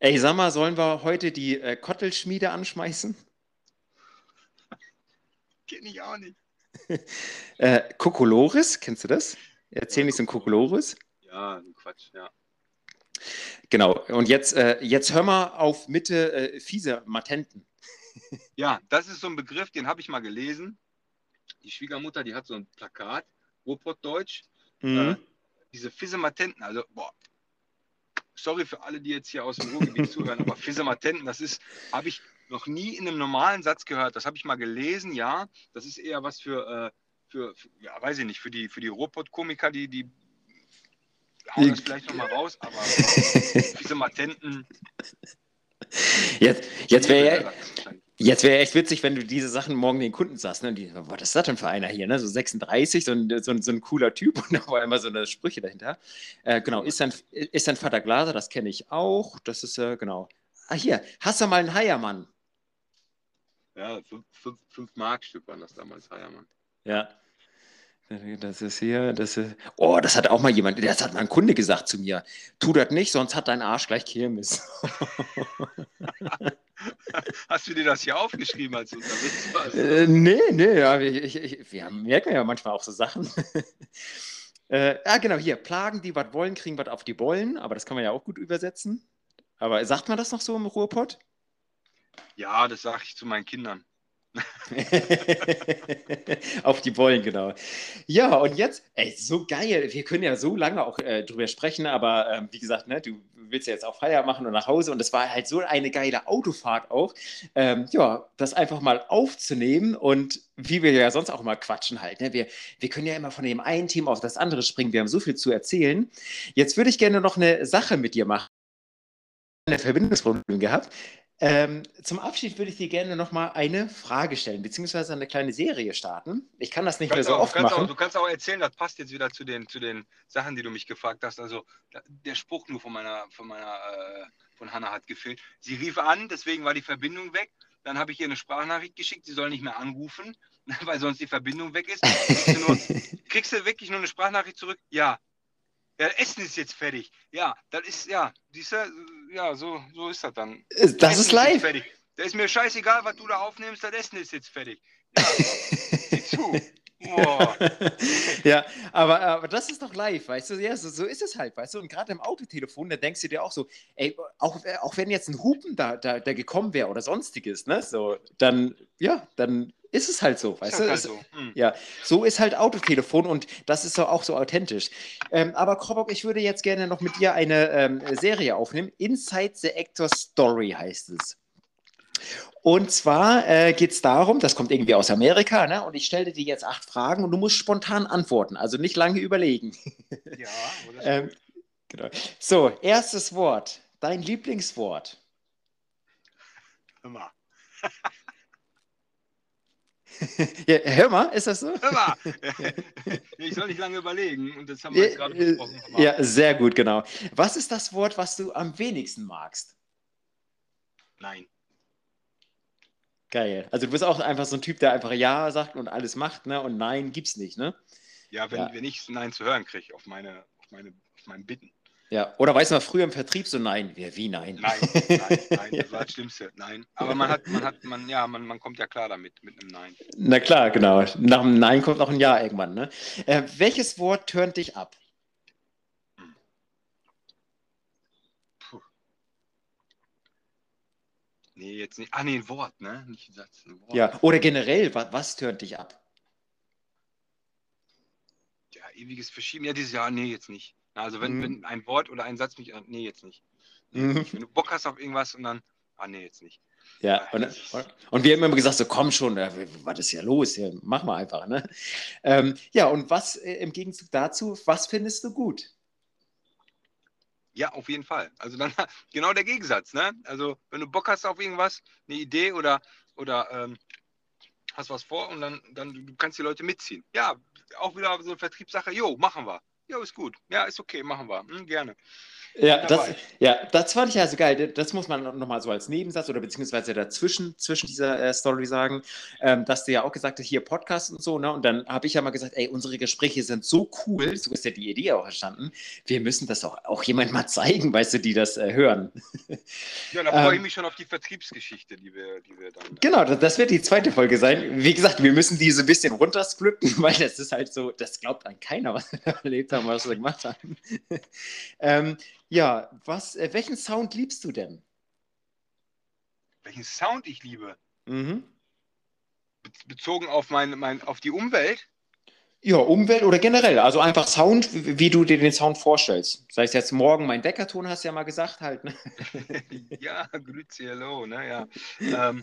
Ey, sag mal, sollen wir heute die äh, Kottelschmiede anschmeißen? Kenn ich auch nicht. Äh, Kokolores, kennst du das? Erzähl Ja, nicht so ein Kokolores. Ja, Quatsch, ja. Genau, und jetzt, äh, jetzt hör mal auf Mitte äh, fiese Matenten. Ja, das ist so ein Begriff, den habe ich mal gelesen. Die Schwiegermutter, die hat so ein Plakat, Ruhrpottdeutsch, Mhm. äh, diese Fissematenten, also, boah, sorry für alle, die jetzt hier aus dem Ruhrgebiet zuhören, aber Fissematenten, das ist, habe ich noch nie in einem normalen Satz gehört. Das habe ich mal gelesen, ja. Das ist eher was für, äh, für, für ja, weiß ich nicht, für die, für die Ruhrpott-Komiker, die, die hauen das vielleicht nochmal raus, aber diese Matenten. Jetzt, jetzt wäre Jetzt wäre echt witzig, wenn du diese Sachen morgen den Kunden sagst. Ne? Die, was ist das denn für einer hier? Ne? So 36, so ein, so, ein, so ein cooler Typ und da war immer so eine Sprüche dahinter. Äh, genau, ist dein, ist dein Vater Glaser, das kenne ich auch. Das ist, äh, genau. Ah, hier, hast du mal einen Heiermann? Ja, 5 Mark-Stück waren das damals, Heiermann. Ja. Das ist hier, das ist. Oh, das hat auch mal jemand, das hat mal ein Kunde gesagt zu mir. Tu das nicht, sonst hat dein Arsch gleich Kirmes. Hast du dir das hier aufgeschrieben, als warst? Äh, nee, nee, ja, ich, ich, wir merken ja manchmal auch so Sachen. äh, ja, genau, hier, Plagen, die was wollen, kriegen was auf die Bollen, aber das kann man ja auch gut übersetzen. Aber sagt man das noch so im Ruhrpott? Ja, das sage ich zu meinen Kindern. Auf die Bollen, genau. Ja, und jetzt, ey, so geil. Wir können ja so lange auch äh, drüber sprechen, aber ähm, wie gesagt, ne, du willst ja jetzt auch Feier machen und nach Hause und das war halt so eine geile Autofahrt auch. Ähm, ja, das einfach mal aufzunehmen und wie wir ja sonst auch immer quatschen halt. Ne? Wir, wir können ja immer von dem einen Thema auf das andere springen. Wir haben so viel zu erzählen. Jetzt würde ich gerne noch eine Sache mit dir machen. Ein Verbindungsproblem gehabt. Ähm, zum Abschied würde ich dir gerne noch mal eine Frage stellen, beziehungsweise eine kleine Serie starten. Ich kann das nicht mehr so auch, oft du machen. Auch, du kannst auch erzählen, das passt jetzt wieder zu den, zu den Sachen, die du mich gefragt hast. Also der Spruch nur von meiner, von meiner, äh, von Hanna hat gefehlt. Sie rief an, deswegen war die Verbindung weg. Dann habe ich ihr eine Sprachnachricht geschickt, sie soll nicht mehr anrufen, weil sonst die Verbindung weg ist. Kriegst du, nur, kriegst du wirklich nur eine Sprachnachricht zurück? Ja, ja, Essen ist jetzt fertig. Ja, das ist, ja, diese, ja, so, so ist das dann. Das Essen ist live. Da ist mir scheißegal, was du da aufnimmst, das Essen ist jetzt fertig. Ja, zu. Boah. ja, aber, aber das ist doch live, weißt du? Ja, so, so ist es halt, weißt du? Und gerade im Autotelefon, da denkst du dir auch so, ey, auch, auch wenn jetzt ein Hupen da, da, da gekommen wäre oder sonstiges, ne? So, dann, ja, dann ist es halt so, weißt du? Halt so. Hm. Ja, so ist halt Autotelefon und das ist auch so authentisch. Ähm, aber Krobok, ich würde jetzt gerne noch mit dir eine ähm, Serie aufnehmen. Inside the Actor Story heißt es. Und zwar äh, geht es darum, das kommt irgendwie aus Amerika, ne? und ich stelle dir jetzt acht Fragen und du musst spontan antworten, also nicht lange überlegen. Ja, oder? ähm, genau. So, erstes Wort, dein Lieblingswort. Immer. ja, hör mal, ist das so? Hör mal! Ich soll nicht lange überlegen und das haben wir jetzt gerade besprochen. Ja, sehr gut, genau. Was ist das Wort, was du am wenigsten magst? Nein. Geil. Also du bist auch einfach so ein Typ, der einfach Ja sagt und alles macht, ne? Und Nein gibt's nicht, ne? Ja, wenn, ja. wenn ich Nein zu hören kriege auf meine, auf meine, auf mein Bitten. Ja, oder weißt du mal, früher im Vertrieb so nein, wie nein? Nein, nein, nein, das war das Schlimmste, nein. Aber man hat, man hat, man, ja, man, man kommt ja klar damit, mit einem Nein. Na klar, genau. Nach einem Nein kommt auch ein Ja irgendwann, ne? Äh, welches Wort tönt dich ab? Puh. Nee, jetzt nicht. Ah, nee, ein Wort, ne? Nicht ein Satz, ein Wort. Ja, oder generell, was, was tönt dich ab? Ja, ewiges Verschieben. Ja, dieses Jahr, nee, jetzt nicht. Also wenn, mhm. wenn ein Wort oder ein Satz mich, nee, jetzt nicht. Mhm. Wenn du Bock hast auf irgendwas und dann, ah nee, jetzt nicht. Ja, und, und wir haben immer gesagt, so komm schon, was ist ja los? Ja, mach mal einfach. Ne? Ähm, ja, und was äh, im Gegenzug dazu, was findest du gut? Ja, auf jeden Fall. Also dann genau der Gegensatz. Ne? Also wenn du Bock hast auf irgendwas, eine Idee oder, oder ähm, hast was vor und dann, dann du kannst die Leute mitziehen. Ja, auch wieder so eine Vertriebssache, jo, machen wir. Ja, ist gut. Ja, ist okay, machen wir. Hm, gerne. Ja das, ja, das fand ich also geil. Das muss man nochmal so als Nebensatz oder beziehungsweise dazwischen, zwischen dieser äh, Story sagen, ähm, dass du ja auch gesagt hast, hier Podcast und so, ne? Und dann habe ich ja mal gesagt, ey, unsere Gespräche sind so cool, so ist ja die Idee auch entstanden. Wir müssen das auch, auch jemand mal zeigen, weißt du, die das äh, hören. Ja, da freue ähm, ich mich schon auf die Vertriebsgeschichte, die wir, die wir dann. Äh, genau, das, das, wird die zweite Folge sein. Wie gesagt, wir müssen die so ein bisschen runterscripten, weil das ist halt so, das glaubt an keiner, was wir erlebt haben, was wir gemacht haben. ähm, ja, was, äh, welchen Sound liebst du denn? Welchen Sound ich liebe? Mhm. Be bezogen auf, mein, mein, auf die Umwelt? Ja, Umwelt oder generell. Also einfach Sound, wie, wie, du dir den Sound vorstellst. Sei es jetzt morgen mein Deckerton, hast du ja mal gesagt halt. Ne? ja, grüezi, hello. Ne? Ja. ähm,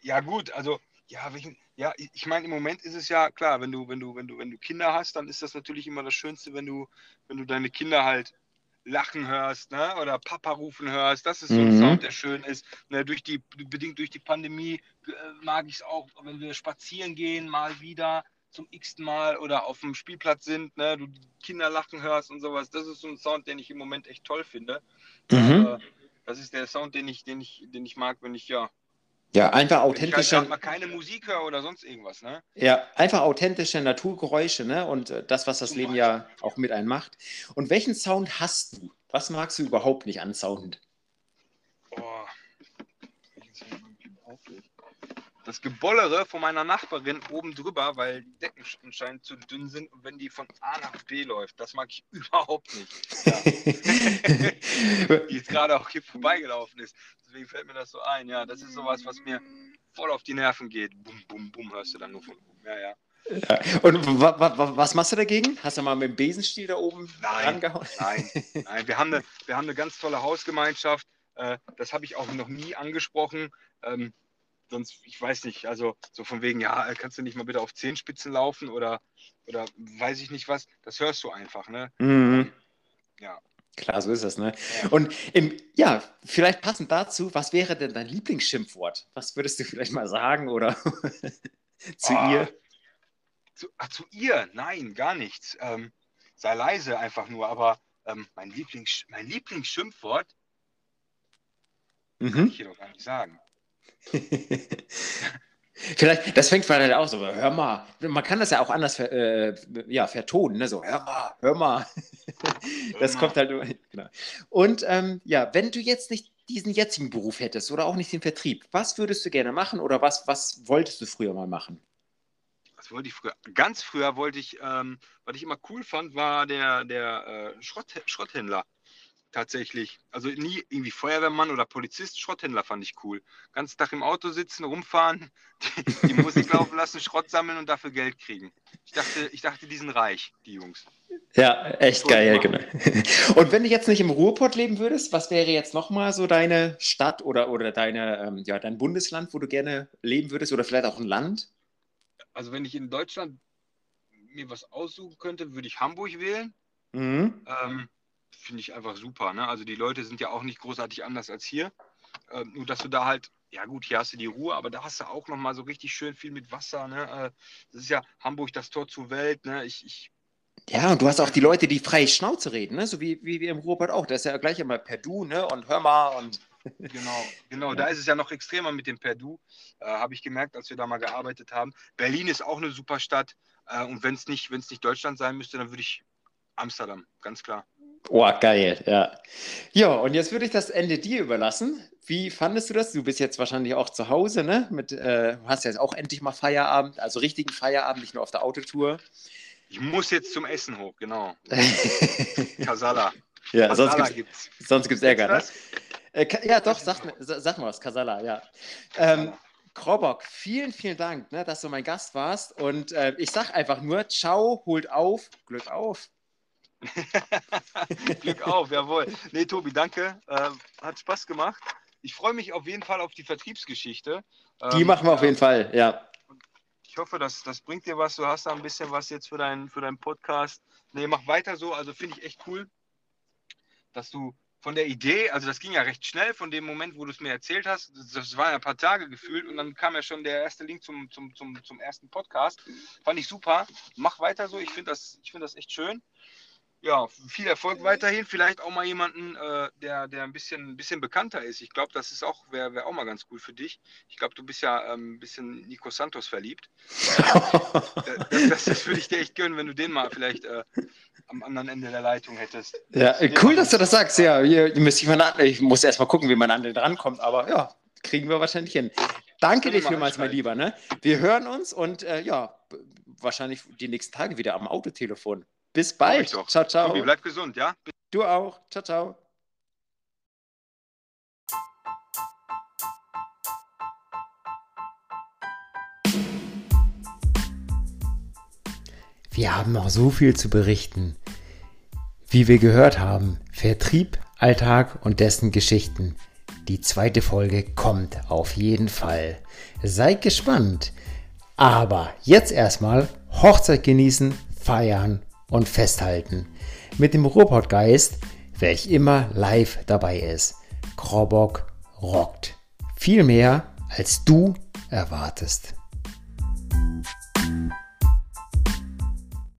ja, gut, also Ja, welchen, ja, ich meine, im Moment ist es ja klar, wenn du, wenn du, wenn du, wenn du Kinder hast, dann ist das natürlich immer das Schönste, wenn du, wenn du deine Kinder halt lachen hörst, ne? Oder Papa rufen hörst. Das ist so ein Mhm. Sound, der schön ist. Ne? Durch die, bedingt durch die Pandemie äh, mag ich es auch, wenn wir spazieren gehen, mal wieder zum x-ten Mal oder auf dem Spielplatz sind, ne? du die Kinder lachen hörst und sowas. Das ist so ein Sound, den ich im Moment echt toll finde. Mhm. Äh, das ist der Sound, den ich, den ich, den ich mag, wenn ich ja, Ja, einfach wenn ich halt authentische, mal keine Musik höre oder sonst irgendwas, ne? ja, einfach authentische Naturgeräusche, ne? Und äh, das, was das Zum Leben ja auch mit einem macht. Und welchen Sound hast du? Was magst du überhaupt nicht an Sound? Oh. welchen Sound mag ich überhaupt nicht? Das Gebollere von meiner Nachbarin oben drüber, weil die Decken anscheinend zu dünn sind und wenn die von A nach B läuft, das mag ich überhaupt nicht. Die jetzt gerade auch hier vorbeigelaufen ist. Deswegen fällt mir das so ein. Ja, das ist sowas, was mir voll auf die Nerven geht. Bum, bum, bum, hörst du dann nur von oben. Ja, ja. Ja. Und wa wa wa was machst du dagegen? Hast du mal mit dem Besenstiel da oben Nein. rangehauen? Nein, nein, wir haben eine, wir haben eine ganz tolle Hausgemeinschaft. Äh, das habe ich auch noch nie angesprochen. Sonst, ich weiß nicht, also so von wegen, ja, kannst du nicht mal bitte auf Zehenspitzen laufen oder, oder weiß ich nicht was. Das hörst du einfach, ne? Mhm. Ja. Klar, so ist das, ne? Und im, ja, vielleicht passend dazu, was wäre denn dein Lieblingsschimpfwort? Was würdest du vielleicht mal sagen oder zu Ah, ihr? Zu, ach, zu ihr? Nein, gar nichts. Ähm, sei leise einfach nur, aber ähm, mein, Lieblings, mein Lieblingsschimpfwort kann Mhm. ich hier doch gar nicht sagen. Vielleicht, das fängt vielleicht auch so, hör mal, man kann das ja auch anders ver, äh, ja, vertonen, ne? so, hör mal, hör mal. Das mal. kommt halt, genau. Und ähm, ja, wenn du jetzt nicht diesen jetzigen Beruf hättest oder auch nicht den Vertrieb, was würdest du gerne machen oder was, was wolltest du früher mal machen? Was wollte ich früher? Ganz früher wollte ich, ähm, was ich immer cool fand, war der, der äh, Schrott, Schrotthändler. Tatsächlich. Also nie irgendwie Feuerwehrmann oder Polizist, Schrotthändler fand ich cool. Ganzen Tag im Auto sitzen, rumfahren, die, die Musik laufen lassen, Schrott sammeln und dafür Geld kriegen. Ich dachte, ich dachte, die sind reich, die Jungs. Ja, echt Wollte geil, genau. Und wenn du jetzt nicht im Ruhrpott leben würdest, was wäre jetzt nochmal so deine Stadt oder, oder deine, ähm, ja, dein Bundesland, wo du gerne leben würdest oder vielleicht auch ein Land? Also wenn ich in Deutschland mir was aussuchen könnte, würde ich Hamburg wählen. Mhm. Ähm, Finde ich einfach super. Ne? Also die Leute sind ja auch nicht großartig anders als hier. Ähm, nur dass du da halt, ja gut, hier hast du die Ruhe, aber da hast du auch nochmal so richtig schön viel mit Wasser. Ne? Äh, das ist ja Hamburg das Tor zur Welt. Ne? Ich, ich, Ja, und du hast auch die Leute, die frei Schnauze reden, ne? so wie, wie wir im Ruhrpott auch. Das ist ja gleich immer per Du ne? und hör mal und. genau, genau. Ja. Da ist es ja noch extremer mit dem Perdu. Äh, Habe ich gemerkt, als wir da mal gearbeitet haben. Berlin ist auch eine super Stadt. Äh, und wenn es nicht, wenn's nicht Deutschland sein müsste, dann würde ich Amsterdam, ganz klar. Oh, geil, ja. Ja, und jetzt würde ich das Ende dir überlassen. Wie fandest du das? Du bist jetzt wahrscheinlich auch zu Hause, ne? Mit, äh, hast jetzt auch endlich mal Feierabend, also richtigen Feierabend, nicht nur auf der Autotour. Ich muss jetzt zum Essen hoch, genau. Kasala. ja, sonst Kasala gibt's, gibt's. sonst gibt's Ärger, ne? Äh, ja, doch, sag, sa- sag mal was, Kasala, ja. Ähm, Krobok, vielen, vielen Dank, ne, dass du mein Gast warst. Und äh, ich sag einfach nur, ciao, holt auf, Glück auf. Glück auf, jawohl. Nee, Tobi, danke. Äh, hat Spaß gemacht. Ich freue mich auf jeden Fall auf die Vertriebsgeschichte. Die Ähm, machen wir auf jeden Fall, ja. Ich hoffe, das, das bringt dir was. Du hast da ein bisschen was jetzt für, dein, für deinen Podcast. Nee, mach weiter so. Also finde ich echt cool, dass du von der Idee, also das ging ja recht schnell von dem Moment, wo du es mir erzählt hast. Das, waren ja ein paar Tage gefühlt und dann kam ja schon der erste Link zum, zum, zum, zum ersten Podcast. Fand ich super. Mach weiter so. Ich finde das, ich find das echt schön. Ja, viel Erfolg weiterhin. Vielleicht auch mal jemanden, äh, der, der ein bisschen, ein bisschen bekannter ist. Ich glaube, das ist auch, wäre wär auch mal ganz cool für dich. Ich glaube, du bist ja ähm, ein bisschen Nico Santos verliebt. Das, das, das würde ich dir echt gönnen, wenn du den mal vielleicht äh, am anderen Ende der Leitung hättest. Ja, cool, dass du das sagst. Ja, hier, müsste ich, mal nach, ich muss erst mal gucken, wie man an den rankommt, aber ja, kriegen wir wahrscheinlich hin. Danke dir vielmals, mein. Lieber. Ne? Wir hören uns und äh, ja, wahrscheinlich die nächsten Tage wieder am Autotelefon. Bis bald. Ciao, ciao. Tobi, bleib gesund, ja? Du auch. Ciao, ciao. Wir haben noch so viel zu berichten. Wie wir gehört haben, Vertrieb, Alltag und dessen Geschichten. Die zweite Folge kommt auf jeden Fall. Seid gespannt. Aber jetzt erstmal Hochzeit genießen, feiern und festhalten. Mit dem Ruhrpottgeist, welch immer live dabei ist. Krobok rockt. Viel mehr, als du erwartest.